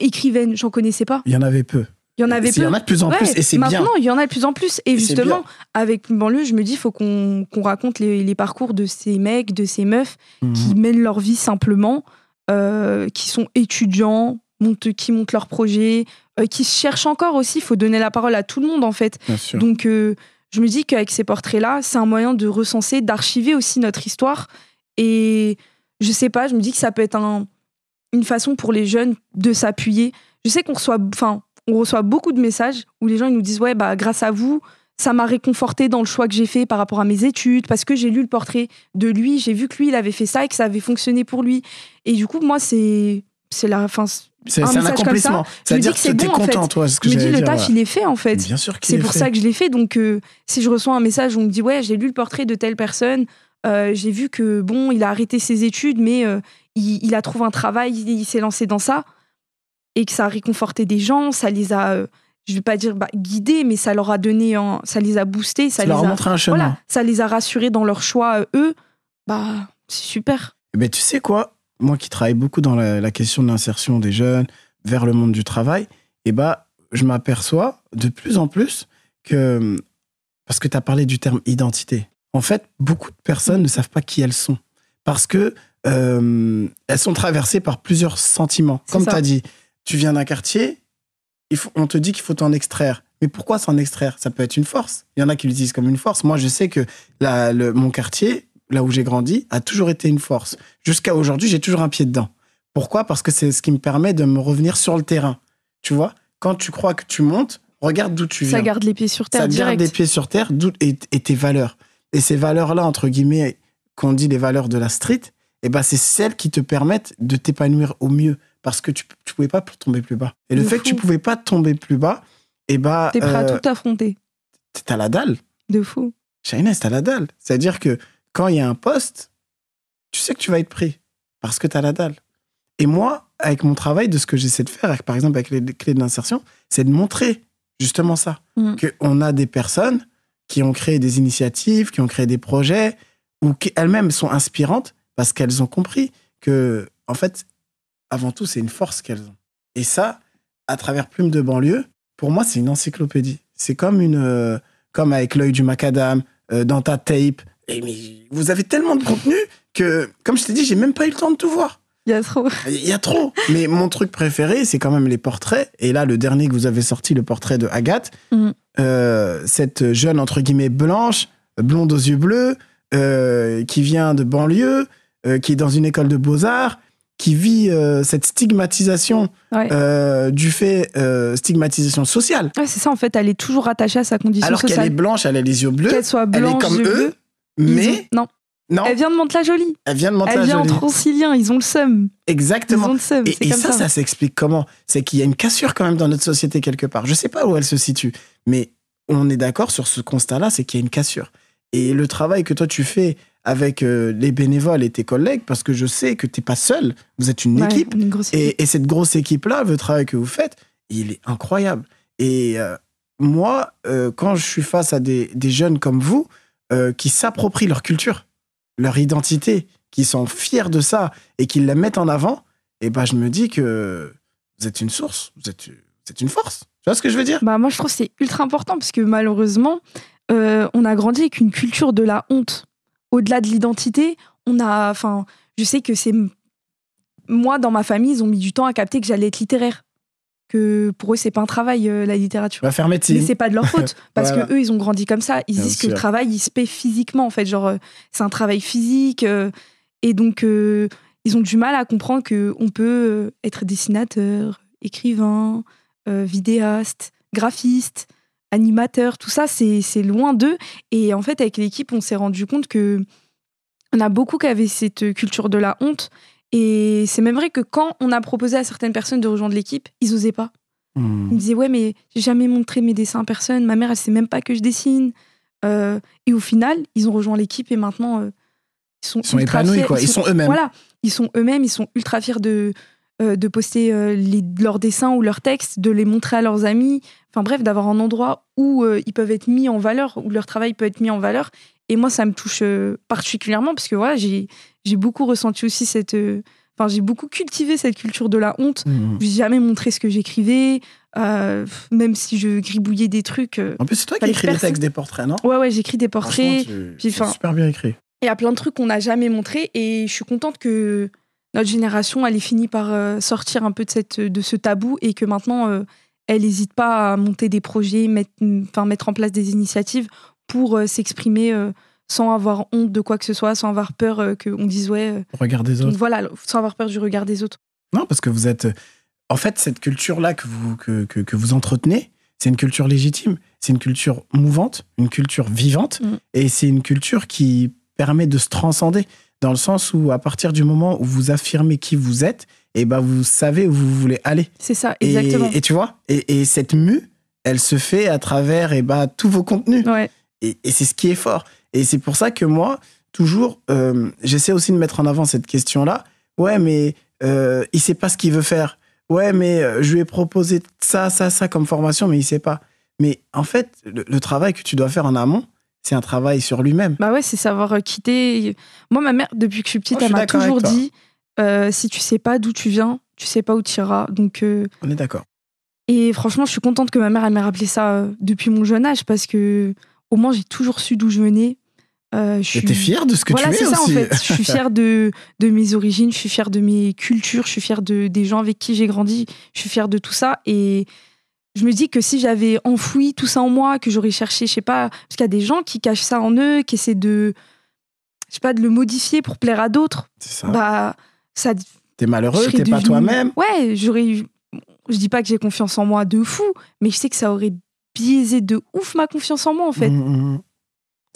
A: écrivaine. J'en connaissais pas.
B: Il y en avait peu.
A: Il y en avait
B: Il y
A: peu.
B: en a de plus en
A: Ouais,
B: plus et c'est bien.
A: Maintenant, il y en a de plus en plus. Et, justement, avec Banlieue, je me dis, il faut qu'on qu'on raconte les, les parcours de ces mecs, de ces meufs
B: Mhm.
A: qui mènent leur vie simplement, qui sont étudiants, montent, qui montent leurs projets, euh, qui cherchent encore aussi. Il faut donner la parole à tout le monde, en fait. Donc, euh, je me dis qu'avec ces portraits-là, c'est un moyen de recenser, d'archiver aussi notre histoire. Et je sais pas, je me dis que ça peut être un- une façon pour les jeunes de s'appuyer. Je sais qu'on reçoit, enfin, on reçoit beaucoup de messages où les gens ils nous disent ouais bah grâce à vous, ça m'a réconforté dans le choix que j'ai fait par rapport à mes études parce que j'ai lu le portrait de lui, j'ai vu que lui il avait fait ça et que ça avait fonctionné pour lui. Et du coup moi c'est c'est la fin.
B: C'est
A: un
B: c'est un
A: comme
B: accomplissement. C'est-à-dire
A: que
B: que
A: c'est
B: t'es
A: bon, en fait.
B: content, toi, ce que
A: Je me dis le
B: dire.
A: taf
B: ouais.
A: il est fait en fait.
B: Bien sûr qu'il
A: C'est
B: est
A: pour
B: fait.
A: ça que je l'ai fait. Donc, euh, si je reçois un message où on me dit ouais, j'ai lu le portrait de telle personne, euh, j'ai vu que bon, il a arrêté ses études, mais euh, il, il a trouvé un travail, il, il s'est lancé dans ça, et que ça a réconforté des gens, ça les a, je vais pas dire bah, guidés, mais ça leur a donné, un- ça les a boostés, ça
B: Ça
A: les
B: leur a
A: a,
B: montré un chemin.
A: voilà, ça les a rassurés dans leur choix eux. Bah, c'est super.
B: Mais tu sais quoi? Moi qui travaille beaucoup dans la, la question de l'insertion des jeunes vers le monde du travail, eh ben, je m'aperçois de plus en plus que. Parce que tu as parlé du terme identité. En fait, beaucoup de personnes ne savent pas qui elles sont. Parce que euh, elles sont traversées par plusieurs sentiments. Comme tu as dit, tu viens d'un quartier, il faut, on te dit qu'il faut t'en extraire. Mais pourquoi s'en extraire? Ça peut être une force. Il y en a qui l'utilisent comme une force. Moi, je sais que la- le- mon quartier, là où j'ai grandi, a toujours été une force. Jusqu'à aujourd'hui, j'ai toujours un pied dedans. Pourquoi? Parce que c'est ce qui me permet de me revenir sur le terrain. Tu vois, quand tu crois que tu montes, regarde d'où tu viens.
A: Ça garde les pieds sur terre
B: Ça
A: direct.
B: garde les pieds sur terre et, et tes valeurs. Et ces valeurs-là, entre guillemets, qu'on dit les valeurs de la street, eh ben, c'est celles qui te permettent de t'épanouir au mieux. Parce que tu ne pouvais pas tomber plus bas. Et le fait que tu pouvais pas tomber plus bas, eh ben,
A: T'es prêt à
B: euh,
A: tout affronter.
B: t'as la dalle.
A: De fou.
B: Shaina, t'as la dalle. C'est-à-dire que quand il y a un poste, tu sais que tu vas être pris parce que t'as la dalle. Et moi, avec mon travail, de ce que j'essaie de faire, avec- par exemple avec les clés de l'insertion, c'est de montrer justement ça.
A: Mm.
B: Qu'on a des personnes qui ont créé des initiatives, qui ont créé des projets, ou qui elles-mêmes sont inspirantes parce qu'elles ont compris que, en fait, avant tout, c'est une force qu'elles ont. Et ça, à travers Plume de banlieue, pour moi, c'est une encyclopédie. C'est comme une, euh, comme avec l'œil du macadam, euh, dans ta tape. Et mais vous avez tellement de contenu que, comme je t'ai dit, j'ai même pas eu le temps de tout voir.
A: Il y a trop.
B: Il y a trop. Mais mon truc préféré, c'est quand même les portraits. Et là, le dernier que vous avez sorti, le portrait de Agathe,
A: Mhm.
B: euh, cette jeune, entre guillemets, blanche, blonde aux yeux bleus, euh, qui vient de banlieue, euh, qui est dans une école de beaux-arts, qui vit cette stigmatisation
A: Ouais.
B: du fait, stigmatisation sociale.
A: Ouais, c'est ça, en fait, elle est toujours attachée à sa condition
B: Alors qu'elle est
A: sociale.
B: blanche, elle a les yeux bleus,
A: Qu'elle soit
B: elle est
A: blanche,
B: comme
A: yeux
B: eux,
A: bleus,
B: mais
A: ont- Non,
B: non,
A: elle vient de Mantes-la-Jolie.
B: elle vient de
A: Elle vient en
B: Mantes-la-Jolie.
A: Transilien, ils ont le seum. Ils
B: Exactement.
A: ont le seum,
B: Et,
A: c'est
B: et
A: comme
B: ça,
A: ça.
B: ça, s'explique comment? C'est qu'il y a une cassure quand même dans notre société quelque part. Je sais pas où elle se situe, mais on est d'accord sur ce constat-là, c'est qu'il y a une cassure. Et le travail que toi tu fais avec euh, les bénévoles et tes collègues, parce que je sais que t'es pas seul, vous êtes une
A: Ouais,
B: équipe,
A: une grosse équipe.
B: et, et cette grosse équipe-là, le travail que vous faites, il est incroyable. Et euh, moi, euh, quand je suis face à des, des jeunes comme vous, euh, qui s'approprient leur culture, leur identité, qui sont fiers de ça et qui la mettent en avant, et ben je me dis que vous êtes une source, vous êtes, vous êtes une force. Tu vois ce que je veux dire?
A: Bah, moi, je trouve que c'est ultra important parce que malheureusement, euh, on a grandi avec une culture de la honte. Au-delà de l'identité, on a. Enfin, je sais que c'est. Moi, dans ma famille, ils ont mis du temps à capter que j'allais être littéraire. Que pour eux, c'est pas un travail, euh, la littérature.
B: Va faire
A: Mais
B: médecine.
A: c'est pas de leur faute [LAUGHS] parce
B: Voilà.
A: que eux ils ont grandi comme ça. Ils
B: Bien
A: disent que le travail il se paie physiquement en fait, genre euh, c'est un travail physique euh, et donc ils ont du mal à comprendre que on peut être dessinateur, écrivain, vidéaste, graphiste, animateur, tout ça c'est c'est loin d'eux et en fait avec l'équipe on s'est rendu compte que on a beaucoup qui avaient cette culture de la honte et c'est même vrai que quand on a proposé à certaines personnes de rejoindre l'équipe, ils osaient pas.
B: Hmm.
A: Il me disait ouais mais j'ai jamais montré mes dessins à personne. Ma mère elle sait même pas que je dessine. Euh, et au final ils ont rejoint l'équipe et maintenant euh, ils sont
B: Ils sont
A: ultra
B: épanouis,
A: fiers.
B: quoi. Ils sont eux-mêmes.
A: Voilà, ils sont eux-mêmes. Ils sont ultra fiers de euh, de poster les- leurs dessins ou leurs textes, de les montrer à leurs amis. Enfin bref, d'avoir un endroit où ils peuvent être mis en valeur, où leur travail peut être mis en valeur. Et moi ça me touche euh, particulièrement parce que voilà j'ai j'ai beaucoup ressenti aussi cette euh, Enfin, j'ai beaucoup cultivé cette culture de la honte.
B: Hmm.
A: J'ai jamais montré ce que j'écrivais, euh, même si je gribouillais des trucs. euh.
B: En plus, c'est toi qui écris les textes des portraits, non?
A: Ouais, ouais, j'écris des portraits.
B: C'est super bien écrit.
A: Il y a plein de trucs qu'on n'a jamais montrés et je suis contente que notre génération, elle ait fini par euh, sortir un peu de, cette, de ce tabou et que maintenant, elle n'hésite pas à monter des projets, mettre, mettre en place des initiatives pour euh, s'exprimer euh, sans avoir honte de quoi que ce soit, sans avoir peur euh, qu'on dise ouais.
B: Regarde des autres.
A: voilà, sans avoir peur du regard des autres.
B: Non, parce que vous êtes. En fait, cette culture-là que vous, que, que, que vous entretenez, c'est une culture légitime. C'est une culture mouvante, une culture vivante.
A: Mm.
B: Et c'est une culture qui permet de se transcender. Dans le sens où, à partir du moment où vous affirmez qui vous êtes, et ben vous savez où vous voulez aller.
A: C'est ça,
B: Et-
A: exactement.
B: Et, tu vois, et, et cette mue, elle se fait à travers et ben, tous vos contenus.
A: Ouais.
B: Et, et c'est ce qui est fort. Et c'est pour ça que moi, toujours, euh, j'essaie aussi de mettre en avant cette question-là. Ouais, mais euh, il sait pas ce qu'il veut faire. Ouais, mais euh, je lui ai proposé ça, ça, ça comme formation, mais il sait pas. Mais en fait, le, le travail que tu dois faire en amont, c'est un travail sur lui-même.
A: Bah ouais, c'est savoir euh, quitter. Moi, ma mère, depuis que je suis petite,
B: Oh,
A: elle m'a toujours dit euh, si tu sais pas d'où tu viens, tu sais pas où tu iras. Donc, euh,
B: On est d'accord.
A: et franchement, je suis contente que ma mère elle m'ait rappelé ça depuis mon jeune âge parce que au moins j'ai toujours su d'où je venais. Euh, je
B: Et
A: suis...
B: t'es fier de ce que
A: voilà,
B: tu es
A: c'est ça en fait. Je suis fière de, de mes origines, je suis fière de mes cultures, je suis fière de, des gens avec qui j'ai grandi, je suis fière de tout ça. Et je me dis que si j'avais enfoui tout ça en moi, que j'aurais cherché, je sais pas, parce qu'il y a des gens qui cachent ça en eux, qui essaient de. je sais pas, de le modifier pour plaire à d'autres,
B: C'est ça.
A: bah, ça.
B: t'es malheureux, t'es pas
A: devenue-
B: toi-même.
A: Ouais, j'aurais eu. Je dis pas que j'ai confiance en moi de fou, mais je sais que ça aurait biaisé de ouf ma confiance en moi, en fait.
B: Mm, mm, mm.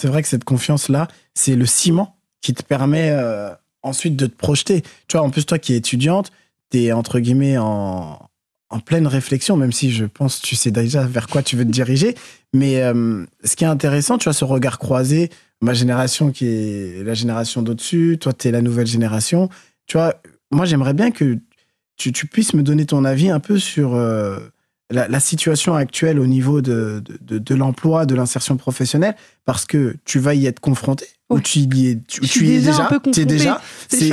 B: C'est vrai que cette confiance-là, c'est le ciment qui te permet euh, ensuite de te projeter. Tu vois, en plus, toi qui es étudiante, tu es entre guillemets en, en pleine réflexion, même si je pense tu sais déjà vers quoi tu veux te diriger. Mais euh, ce qui est intéressant, tu vois, ce regard croisé, ma génération qui est la génération d'au-dessus, toi, tu es la nouvelle génération. Tu vois, moi, j'aimerais bien que tu, tu puisses me donner ton avis un peu sur euh, la, la situation actuelle au niveau de, de, l'emploi, de l'insertion professionnelle, parce que tu vas y être confronté. Ou tu y es, tu, y es
A: déjà
B: tu es déjà.
A: C'est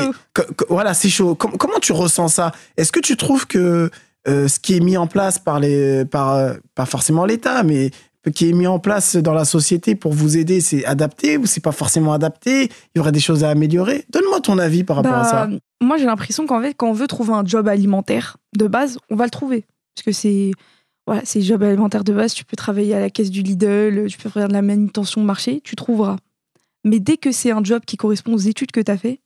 B: voilà, c'est chaud. Com- comment tu ressens ça? Est-ce que tu trouves que euh, ce qui est mis en place par les, par, euh, pas forcément l'État, mais qui est mis en place dans la société pour vous aider, c'est adapté ou c'est pas forcément adapté? Il y aurait des choses à améliorer? Donne-moi ton avis par rapport à ça.
A: Bah, Moi, j'ai l'impression qu'en fait, quand on veut trouver un job alimentaire de base, on va le trouver. Parce que c'est. Voilà, c'est job alimentaire de base. Tu peux travailler à la caisse du Lidl, tu peux faire de la manutention de marché, tu trouveras. Mais dès que c'est un job qui correspond aux études que tu as fait,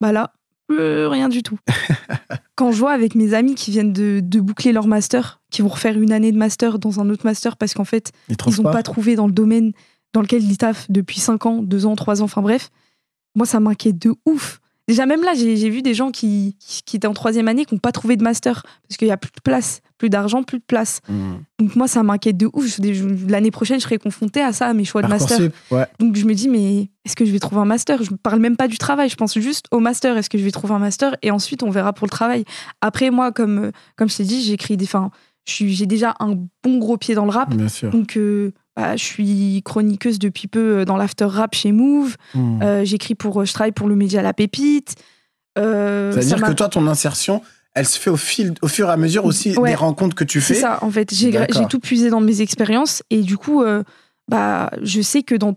A: bah là, plus rien du tout. [LAUGHS] quand je vois avec mes amis qui viennent de, de boucler leur master, qui vont refaire une année de master dans un autre master parce qu'en fait,
B: Ils
A: n'ont
B: pas,
A: pas trouvé dans le domaine dans lequel ils taffent depuis 5 ans, 2 ans, 3 ans, enfin bref. Moi, ça m'inquiète de ouf. Déjà, même là, j'ai vu des gens qui, qui, qui étaient en troisième année qui n'ont pas trouvé de master parce qu'il n'y a plus de place, plus d'argent, plus de place.
B: Mmh.
A: Donc, moi, ça m'inquiète de ouf. L'année prochaine, je serai confrontée à ça, à mes choix de master.
B: Ouais.
A: Donc, je me dis, mais est-ce que je vais trouver un master? Je ne parle même pas du travail, je pense juste au master. Est-ce que je vais trouver un master? Et ensuite, on verra pour le travail. Après, moi, comme, euh, comme je t'ai dit, j'écris des. Enfin, j'ai déjà un bon gros pied dans le rap.
B: Bien sûr.
A: Donc, euh, bah, je suis chroniqueuse depuis peu euh, dans l'after rap chez Move.
B: Mmh.
A: Euh, J'écris pour, euh, je travaille pour le média La Pépite. Euh, ça
B: C'est-à-dire que toi, ton insertion, elle se fait au, fil, au fur et à mesure aussi
A: Ouais.
B: des rencontres que tu
A: c'est
B: fais.
A: ça, en fait, j'ai tout puisé dans mes expériences et du coup, euh, bah, je sais que dans,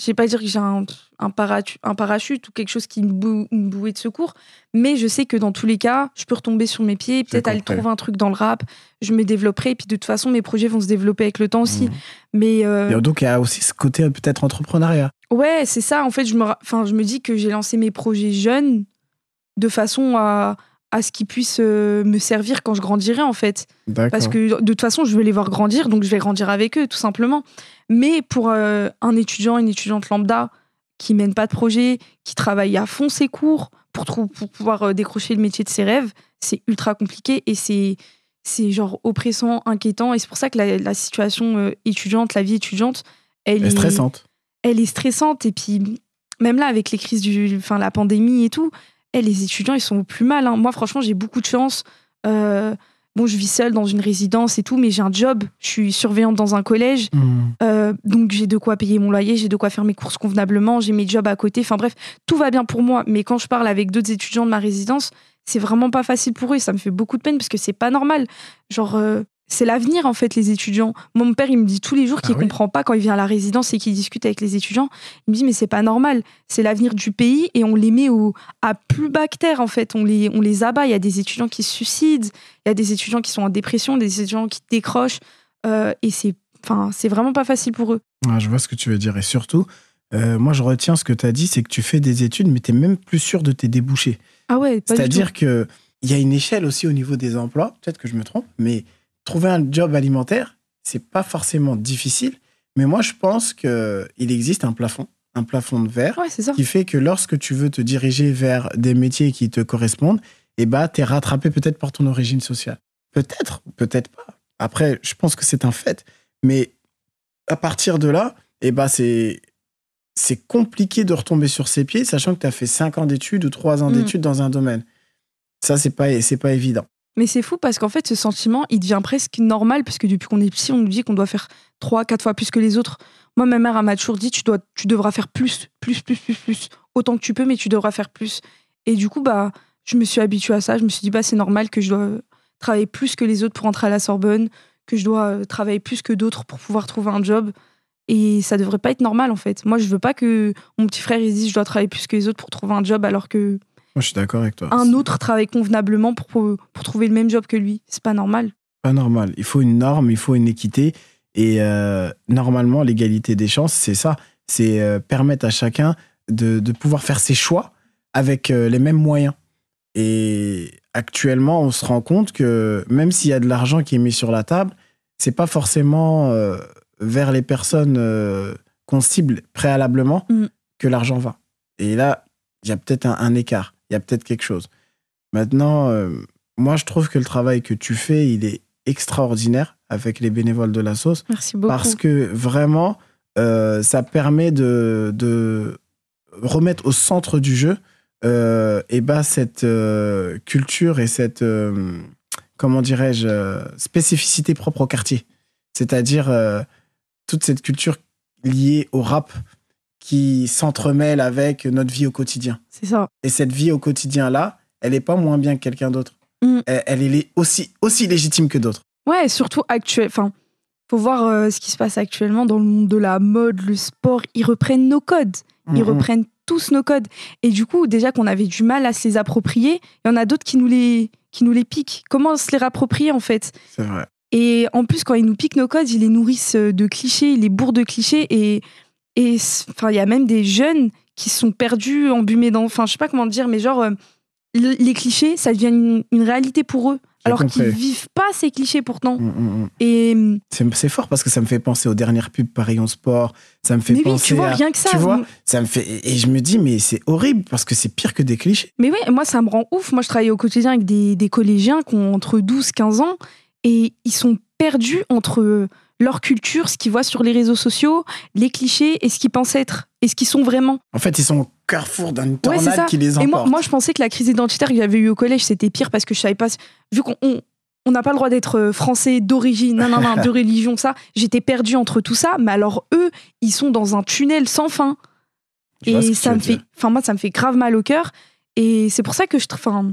A: je vais pas dire que j'ai un, un, parachute, un parachute ou quelque chose qui me bou- une bouée de secours, mais je sais que dans tous les cas, je peux retomber sur mes pieds, peut-être aller trouver un truc dans le rap, je me développerai et puis de toute façon, mes projets vont se développer avec le temps aussi.
B: Mmh.
A: Mais euh,
B: donc, il y a aussi ce côté peut-être entrepreneuriat.
A: Ouais, c'est ça. En fait, je me, enfin, je me dis que j'ai lancé mes projets jeunes de façon à, à ce qu'ils puissent euh, me servir quand je grandirai, en fait. Parce que de toute façon, je vais les voir grandir, donc je vais grandir avec eux, tout simplement. Mais pour euh, un étudiant, une étudiante lambda qui mène pas de projet, qui travaille à fond ses cours pour, pouvoir euh, décrocher le métier de ses rêves, c'est ultra compliqué et c'est c'est genre oppressant, inquiétant. Et c'est pour ça que la, la situation étudiante, la vie étudiante, elle
B: Elle est stressante.
A: elle est stressante. Et puis, même là, avec les crises du, enfin, la pandémie et tout, eh, les étudiants, ils sont au plus mal. hein. Moi, franchement, j'ai beaucoup de chance. Euh, bon, je vis seule dans une résidence et tout, mais j'ai un job. Je suis surveillante dans un collège.
B: Mmh.
A: Euh, donc, j'ai de quoi payer mon loyer, j'ai de quoi faire mes courses convenablement, j'ai mes jobs à côté. Enfin, bref, tout va bien pour moi. Mais quand je parle avec d'autres étudiants de ma résidence, c'est vraiment pas facile pour eux. Ça me fait beaucoup de peine parce que c'est pas normal. Genre, euh, c'est l'avenir, en fait, les étudiants. Moi, Mon père, il me dit tous les jours qu'il
B: Ah oui
A: comprend pas quand il vient à la résidence et qu'il discute avec les étudiants. Il me dit, mais c'est pas normal. C'est l'avenir du pays et on les met au, à plus bas que terre, en fait. On les, on les abat. Il y a des étudiants qui se suicident, il y a des étudiants qui sont en dépression, des étudiants qui décrochent. Euh, et c'est enfin, c'est vraiment pas facile pour eux.
B: Ouais, je vois ce que tu veux dire. Et surtout, euh, moi, je retiens ce que tu as dit, c'est que tu fais des études, mais tu n'es même plus sûr de tes débouchés.
A: Ah ouais.
B: C'est-à-dire qu'il y a une échelle aussi au niveau des emplois, peut-être que je me trompe, mais trouver un job alimentaire, c'est pas forcément difficile. Mais moi, je pense qu'il existe un plafond, un plafond de verre,
A: Ouais,
B: qui fait que lorsque tu veux te diriger vers des métiers qui te correspondent, eh ben, tu es rattrapé peut-être par ton origine sociale. Peut-être, peut-être pas. Après, je pense que c'est un fait. Mais à partir de là, eh ben, c'est c'est compliqué de retomber sur ses pieds, sachant que tu as fait 5 ans d'études ou 3 ans
A: Mm.
B: d'études dans un domaine. Ça, c'est pas, c'est pas évident.
A: Mais c'est fou parce qu'en fait, ce sentiment, il devient presque normal parce que depuis qu'on est petit, on nous dit qu'on doit faire trois, quatre fois plus que les autres. Moi, ma mère m'a toujours dit tu, dois, tu devras faire plus, plus, plus, plus, plus. Autant que tu peux, mais tu devras faire plus. Et du coup, bah, je me suis habituée à ça. Je me suis dit, bah, c'est normal que je dois travailler plus que les autres pour entrer à la Sorbonne, que je dois euh, travailler plus que d'autres pour pouvoir trouver un job. Et ça devrait pas être normal, en fait. Moi, je veux pas que mon petit frère il se dise je dois travailler plus que les autres pour trouver un job alors que
B: Moi, je suis d'accord avec toi.
A: un autre travaille convenablement pour, pour, trouver le même job que lui. C'est pas normal.
B: pas normal. Il faut une norme, il faut une équité. Et euh, normalement, l'égalité des chances, c'est ça. C'est euh, permettre à chacun de, de pouvoir faire ses choix avec euh, les mêmes moyens. Et actuellement, on se rend compte que même s'il y a de l'argent qui est mis sur la table, c'est pas forcément vers les personnes qu'on cible préalablement
A: Mm.
B: que l'argent va. Et là, il y a peut-être un, un écart, il y a peut-être quelque chose. Maintenant, euh, moi, je trouve que le travail que tu fais, il est extraordinaire avec les bénévoles de la sauce
A: Merci beaucoup.
B: parce que vraiment, euh, ça permet de, de remettre au centre du jeu euh, et ben, cette euh, culture et cette, comment dirais-je, spécificité propre au quartier. C'est-à-dire toute cette culture liée au rap qui s'entremêle avec notre vie au quotidien.
A: C'est ça.
B: Et cette vie au quotidien-là, elle n'est pas moins bien que quelqu'un d'autre.
A: Mm.
B: Elle, elle est aussi, aussi légitime que d'autres.
A: Ouais, surtout actuel. Enfin, faut voir euh, ce qui se passe actuellement dans le monde de la mode, le sport. Ils reprennent nos codes. Ils
B: Mhm.
A: reprennent tous nos codes. Et du coup, déjà qu'on avait du mal à se les approprier, il y en a d'autres qui nous les qui nous les piquent. Comment se les rapproprier en fait?
B: C'est vrai.
A: Et en plus, quand ils nous piquent nos codes, ils les nourrissent de clichés, ils les bourrent de clichés. Et et enfin, il y a même des jeunes qui sont perdus, embumés dans. Enfin, je sais pas comment dire, mais genre euh, le- les clichés, ça devient une, une réalité pour eux, alors qu'ils vivent pas ces clichés pourtant.
B: Mm, mm, mm.
A: Et
B: C'est c'est fort parce que ça me fait penser aux dernières pubs Paris en sport. Ça me fait
A: mais oui,
B: penser
A: tu vois,
B: à-
A: rien que ça.
B: tu vois, ça me fait et je me dis mais c'est horrible parce que c'est pire que des clichés.
A: Mais oui, moi, ça me rend ouf. Moi, je travaille au quotidien avec des, des collégiens qui ont entre 12 15 ans et ils sont perdus entre leur culture, ce qu'ils voient sur les réseaux sociaux, les clichés et ce qu'ils pensent être et ce qu'ils sont vraiment.
B: En fait, ils sont au carrefour d'une
A: Ouais,
B: tornade qui les
A: Et
B: emporte.
A: moi, moi, je pensais que la crise identitaire que j'avais eue au collège, c'était pire parce que je savais pas. Vu qu'on on- n'a pas le droit d'être euh, français d'origine, non, non, non, de [LAUGHS] religion, ça. J'étais perdue entre tout ça, mais alors eux, ils sont dans un tunnel sans fin.
B: Je
A: Et ça me fait, enfin moi, ça me fait grave mal au cœur. Et c'est pour ça que je, enfin,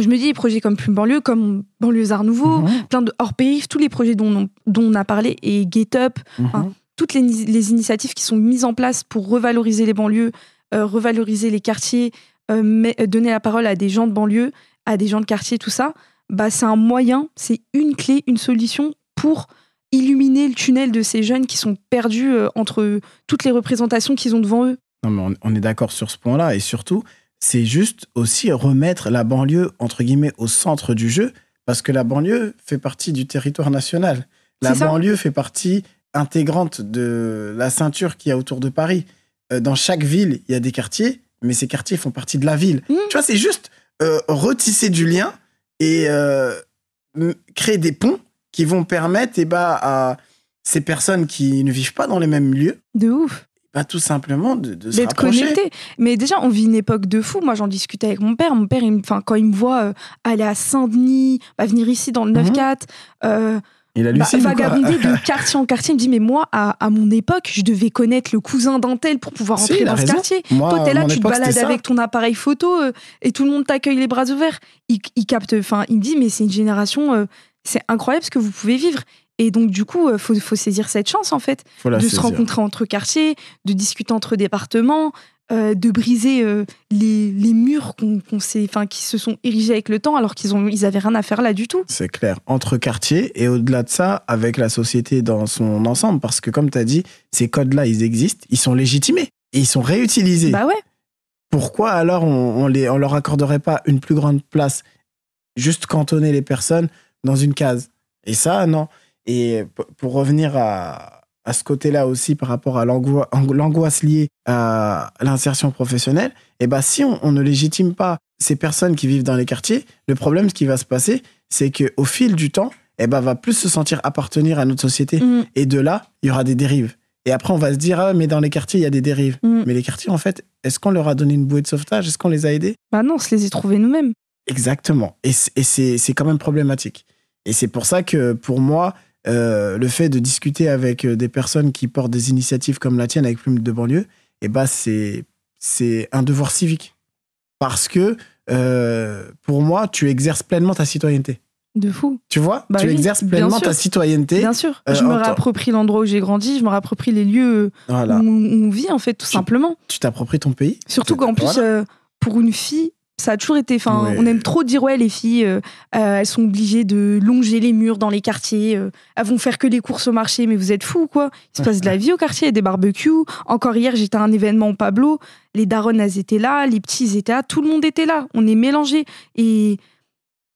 A: je me dis, les projets comme Plume Banlieue, comme Banlieusards Nouveaux,
B: Mhm,
A: plein de hors périph, tous les projets dont on, dont on a parlé et Get Up,
B: mhm.
A: Enfin, toutes les, les initiatives qui sont mises en place pour revaloriser les banlieues, euh, revaloriser les quartiers, euh, mais- euh, donner la parole à des gens de banlieue, à des gens de quartier, tout ça, bah, c'est un moyen, c'est une clé, une solution pour illuminer le tunnel de ces jeunes qui sont perdus entre toutes les représentations qu'ils ont devant eux.
B: Non, mais on, on est d'accord sur ce point-là. Et surtout, c'est juste aussi remettre la banlieue, entre guillemets, au centre du jeu, parce que la banlieue fait partie du territoire national. La banlieue fait partie intégrante de la ceinture qu'il y a autour de Paris. Euh, dans chaque ville, il y a des quartiers, mais ces quartiers font partie de la ville.
A: Mmh.
B: Tu vois, c'est juste euh, retisser du lien et euh, créer des ponts qui vont permettre eh ben, à ces personnes qui ne vivent pas dans les mêmes lieux
A: De ouf.
B: Bah, tout simplement de, de
A: d'être connecté. Mais déjà, on vit une époque de fou. Moi, j'en discutais avec mon père. Mon père, il quand il me voit euh, aller à Saint-Denis, bah, venir ici dans le
B: Mhm.
A: 9-4, euh,
B: Il
A: bah,
B: hallucine. quoi
A: vagabonder de [LAUGHS] quartier en quartier, il me dit, mais moi, à, à mon époque, je devais connaître le cousin d'un tel pour pouvoir entrer dans ce quartier.
B: Moi,
A: Toi, t'es là, tu te balades avec ton appareil photo euh, et tout le monde t'accueille les bras ouverts. Il, il capte, enfin, il me dit, mais c'est une génération, c'est incroyable ce que vous pouvez vivre. Et donc, du coup, il faut, faut saisir cette chance, en fait de se rencontrer entre quartiers, de discuter entre départements, euh, de briser euh, les, les murs qu'on, qu'on s'est- enfin, qui se sont érigés avec le temps alors qu'ils ont, ils avaient rien à faire là du tout.
B: C'est clair. Entre quartiers et au-delà de ça, avec la société dans son ensemble. Parce que, comme tu as dit, ces codes-là, ils existent, ils sont légitimés et ils sont réutilisés.
A: Bah ouais.
B: Pourquoi alors on, on, les, on leur accorderait pas une plus grande place Juste cantonner les personnes dans une case? Et ça, non. Et pour revenir à, à ce côté-là aussi par rapport à l'angoi- ang- l'angoisse liée à l'insertion professionnelle, eh ben, si on, on ne légitime pas ces personnes qui vivent dans les quartiers, le problème, ce qui va se passer, c'est qu'au fil du temps, eh ben, va plus se sentir appartenir à notre société.
A: Mm,
B: Et de là, il y aura des dérives. Et après, on va se dire, ah, mais dans les quartiers, il y a des dérives.
A: mm.
B: Mais les quartiers, en fait, est-ce qu'on leur a donné une bouée de sauvetage? Est-ce qu'on les a aidés?
A: Bah non, on se les a trouvés nous-mêmes.
B: Exactement. Et c'est quand même problématique. Et c'est pour ça que, pour moi, euh, le fait de discuter avec euh, des personnes qui portent des initiatives comme la tienne avec Plume de banlieue, eh ben, c'est c'est un devoir civique. Parce que, euh, pour moi, tu exerces pleinement ta citoyenneté.
A: De fou.
B: Tu vois?
A: Bah
B: Tu
A: oui,
B: exerces pleinement ta citoyenneté.
A: Bien sûr.
B: euh,
A: je me réapproprie l'endroit où j'ai grandi, je me réapproprie les lieux
B: Voilà.
A: où, on vit, en fait, tout
B: Tu-
A: simplement.
B: Tu t'appropries ton pays?
A: Surtout
B: C'est-
A: qu'en plus,
B: voilà.
A: euh, pour une fille, Ça a toujours été. Enfin,
B: Ouais.
A: on aime trop dire ouais, les filles, euh, euh, elles sont obligées de longer les murs dans les quartiers. euh, elles vont faire que les courses au marché. Mais vous êtes fous, quoi Il se passe de la vie au quartier, il y a des barbecues. Encore hier, j'étais à un événement au Pablo. Les daronnes, elles étaient là, les petits, ils étaient là. Tout le monde était là. On est mélangés et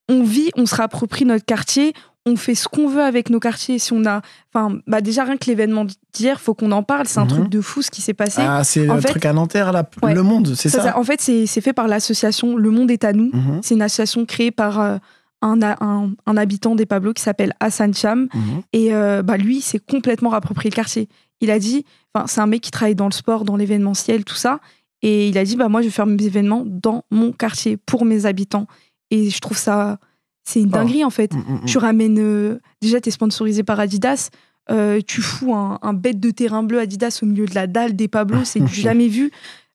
A: on vit, on se réapproprie notre quartier. On fait ce qu'on veut avec nos quartiers. Si on a, enfin, bah déjà rien que l'événement d'hier, faut qu'on en parle. C'est un
B: Mhm.
A: truc de fou ce qui s'est passé.
B: Ah, c'est le
A: fait-
B: truc à Nanterre, là,
A: Ouais.
B: Le Monde, c'est ça,
A: Ça, ça, en fait, c'est fait par l'association Le Monde est à nous.
B: Mhm,
A: C'est une association créée par euh, un, un, un habitant des Pablos qui s'appelle Hassan Cham.
B: mhm.
A: Et euh, bah, lui, s'est complètement rapproprié le quartier. Il a dit, c'est un mec qui travaille dans le sport, dans l'événementiel, tout ça. Et il a dit, bah, moi, je vais faire mes événements dans mon quartier, pour mes habitants. Et je trouve ça, c'est une
B: Oh.
A: dinguerie, en fait.
B: Mm, mm, mm.
A: Tu ramènes, euh, déjà, tu es sponsorisé par Adidas. euh, tu fous un, un bête de terrain bleu Adidas au milieu de la dalle des Pablos, c'est du jamais vu.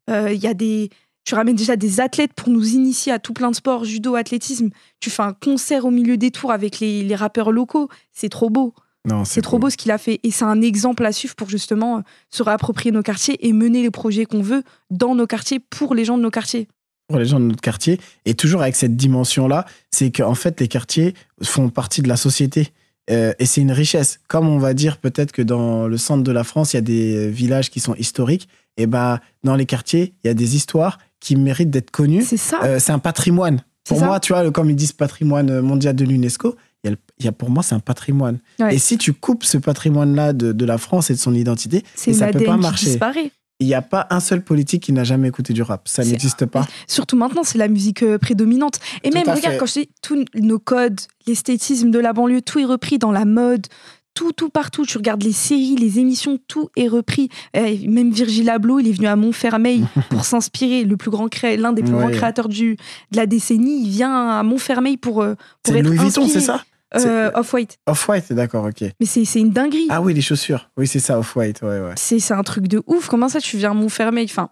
A: Euh, Il y a des, tu ramènes déjà des athlètes pour nous initier à tout plein de sports, judo, athlétisme. Tu fais un concert au milieu des tours avec les, les rappeurs locaux. C'est trop beau.
B: Non,
A: C'est trop beau ce qu'il a fait. Et c'est un exemple à suivre pour justement euh, se réapproprier nos quartiers et mener les projets qu'on veut dans nos quartiers pour les gens de nos quartiers.
B: Pour les gens de notre quartier. Et toujours avec cette dimension-là, c'est qu'en fait, les quartiers font partie de la société. Euh, et c'est une richesse. Comme on va dire peut-être que dans le centre de la France, il y a des villages qui sont historiques. Et ben dans les quartiers, il y a des histoires qui méritent d'être connues.
A: C'est ça.
B: Euh, c'est un patrimoine. Pour
A: ça.
B: moi, tu vois, comme ils disent patrimoine mondial de l'UNESCO, il y a pour moi, c'est un patrimoine.
A: Ouais.
B: Et si tu coupes ce patrimoine-là de, de la France et de son identité, et ça peut pas marcher.
A: disparaît.
B: Il n'y a pas un seul politique qui n'a jamais écouté du rap. Ça n'existe pas.
A: Surtout maintenant, c'est la musique euh, prédominante. Et
B: Tout
A: même, regarde,
B: fait.
A: quand je dis tous nos codes, l'esthétisme de la banlieue, tout est repris dans la mode. Tout, tout partout. Tu regardes les séries, les émissions, tout est repris. Eh, même Virgil Abloh, il est venu à Montfermeil [LAUGHS] pour s'inspirer. Le plus grand cré... l'un des plus
B: Ouais.
A: grands créateurs du, de la décennie, il vient à Montfermeil pour, euh, pour être
B: Louis Vuitton, c'est ça?
A: Euh, Off-White.
B: Off-White, d'accord, ok.
A: Mais c'est une dinguerie.
B: Ah oui, les chaussures. Oui, c'est ça, Off-White, ouais, ouais.
A: C'est un truc de ouf. Comment ça, tu viens à Montfermeil enfin,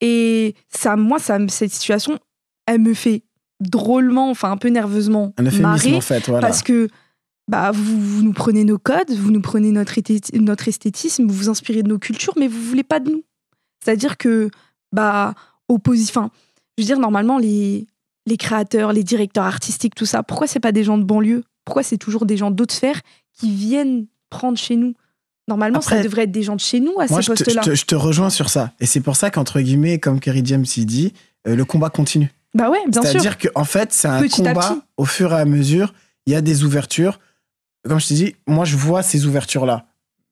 A: Et ça, moi, ça, cette situation, elle me fait drôlement, enfin un peu nerveusement
B: Un
A: marrer.
B: en fait, voilà.
A: Parce que bah, vous, vous nous prenez nos codes, vous nous prenez notre, notre esthétisme, vous vous inspirez de nos cultures, mais vous voulez pas de nous. C'est-à-dire que, bah, opposi- enfin, je veux dire, normalement, les, les créateurs, les directeurs artistiques, tout ça, pourquoi c'est pas des gens de banlieue? Pourquoi c'est toujours des gens d'autres sphères qui viennent prendre chez nous? Normalement, ça devrait être des gens de chez nous à
B: Moi,
A: ces
B: je te, je,
A: postes-là.
B: te, je te rejoins sur ça. Et c'est pour ça qu'entre guillemets, comme Kerry James il dit, euh, le combat continue.
A: Bah ouais, bien sûr.
B: C'est-à-dire qu'en fait, c'est un
A: Petit
B: combat
A: petit.
B: au fur et à mesure. Il y a des ouvertures. Comme je t'ai dit, moi, je vois ces ouvertures-là.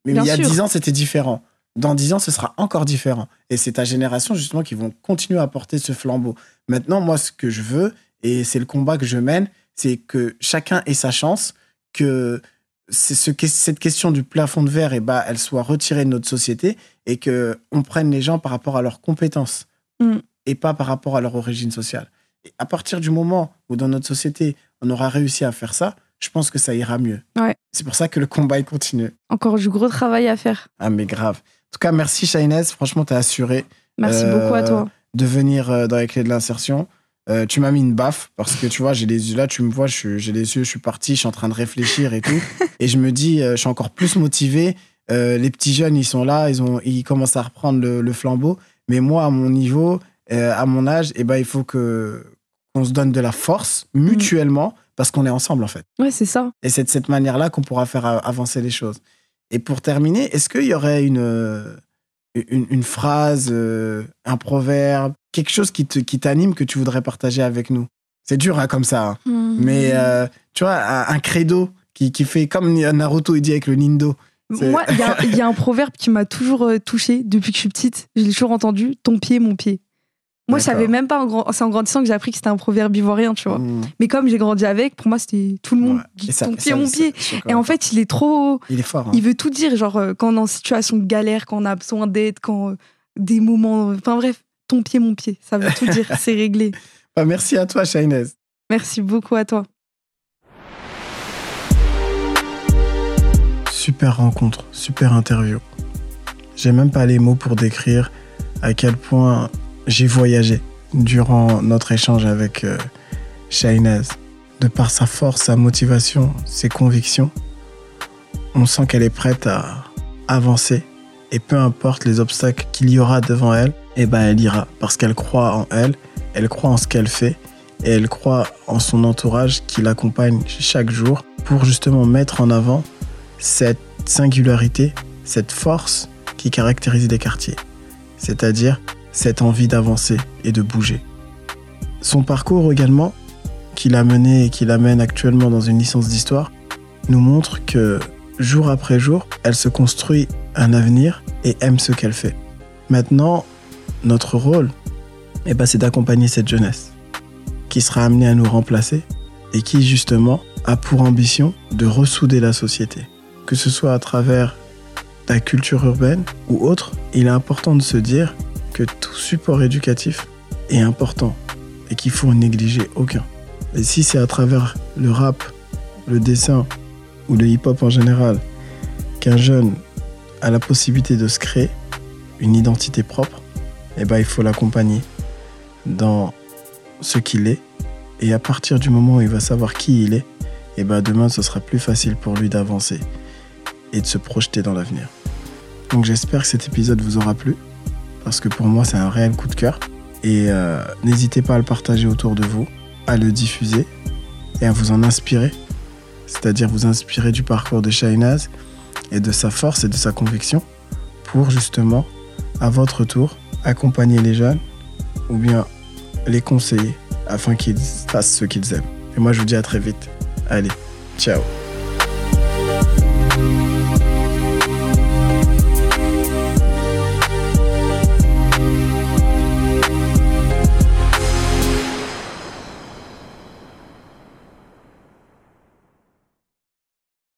B: Mais
A: Bien
B: il y a. 10 ans, c'était différent. Dans 10 ans, ce sera encore différent. Et c'est ta génération, justement, qui vont continuer à porter ce flambeau. Maintenant, moi, ce que je veux, et c'est le combat que je mène, c'est que chacun ait sa chance, que ce, cette question du plafond de verre, et bah, elle soit retirée de notre société et que on prenne les gens par rapport à leurs compétences
A: Mm.
B: et pas par rapport à leur origine sociale. Et à partir du moment où dans notre société, on aura réussi à faire ça, je pense que ça ira mieux.
A: Ouais.
B: C'est pour ça que le combat il continue.
A: Encore du gros travail à faire.
B: Ah mais grave. En tout cas, merci Shainez. Franchement, t'as assuré
A: Merci
B: Euh,
A: beaucoup à toi.
B: de venir euh, dans les clés de l'insertion. Euh, tu m'as mis une baffe parce que tu vois, j'ai les yeux là, tu me vois, j'ai les yeux, je suis parti, je suis en train de réfléchir et tout. [LAUGHS] et je me dis, euh, je suis encore plus motivé. Euh, les petits jeunes, ils sont là, ils, ont, ils commencent à reprendre le, le flambeau. Mais moi, à mon niveau, à mon âge, eh ben, il faut que qu'on se donne de la force mutuellement parce qu'on est ensemble en fait.
A: Ouais, c'est ça.
B: Et c'est de cette manière-là qu'on pourra faire avancer les choses. Et pour terminer, est-ce qu'il y aurait une, une, une phrase, un proverbe, quelque chose qui te- qui t'anime que tu voudrais partager avec nous C'est dur hein, comme ça. hein. Mais euh, tu vois, un, un credo qui, qui fait comme Naruto il dit avec le Nindo.
A: Moi, il y, a- il y a un [LAUGHS] proverbe qui m'a toujours euh, touchée depuis que je suis petite. Je l'ai toujours entendu ton pied, mon pied. Moi, je savais même pas, grand- c'est en grandissant que j'ai appris que c'était un proverbe ivoirien, tu vois.
B: Mm,
A: Mais comme j'ai grandi avec, pour moi, c'était tout le monde
B: ouais. ça-
A: ton pied,
B: ça-
A: mon pied. Et en fait, il est trop.
B: il est fort. hein.
A: Il veut tout dire, genre euh, quand on est en situation de galère, quand on a besoin d'aide, quand des moments. Enfin bref, ton pied, mon pied, ça veut tout dire, c'est réglé. [LAUGHS]
B: Bah, merci à toi, Shainez.
A: Merci beaucoup à toi.
B: Super rencontre, super interview. J'ai même pas les mots pour décrire à quel point j'ai voyagé durant notre échange avec euh, Shainez. De par sa force, sa motivation, ses convictions, on sent qu'elle est prête à avancer. Et peu importe les obstacles qu'il y aura devant elle, eh ben elle ira parce qu'elle croit en elle, elle croit en ce qu'elle fait et elle croit en son entourage qui l'accompagne chaque jour pour justement mettre en avant cette singularité, cette force qui caractérise les quartiers, c'est-à-dire cette envie d'avancer et de bouger. Son parcours également, qu'il a mené et qu'il amène actuellement dans une licence d'histoire, nous montre que jour après jour, elle se construit un avenir et aime ce qu'elle fait. Maintenant, notre rôle, eh ben, c'est d'accompagner cette jeunesse qui sera amenée à nous remplacer et qui justement a pour ambition de ressouder la société. Que ce soit à travers la culture urbaine ou autre, il est important de se dire que tout support éducatif est important et qu'il faut en négliger aucun. Et si c'est à travers le rap, le dessin ou le hip-hop en général qu'un jeune a la possibilité de se créer une identité propre, eh ben, il faut l'accompagner dans ce qu'il est. Et à partir du moment où il va savoir qui il est, eh ben, demain, ce sera plus facile pour lui d'avancer et de se projeter dans l'avenir. Donc j'espère que cet épisode vous aura plu, parce que pour moi, c'est un réel coup de cœur. Et euh, n'hésitez pas à le partager autour de vous, à le diffuser et à vous en inspirer. C'est-à-dire vous inspirer du parcours de Shainaz et de sa force et de sa conviction pour justement, à votre tour, accompagner les jeunes ou bien les conseiller afin qu'ils fassent ce qu'ils aiment. Et moi, je vous dis à très vite. Allez, ciao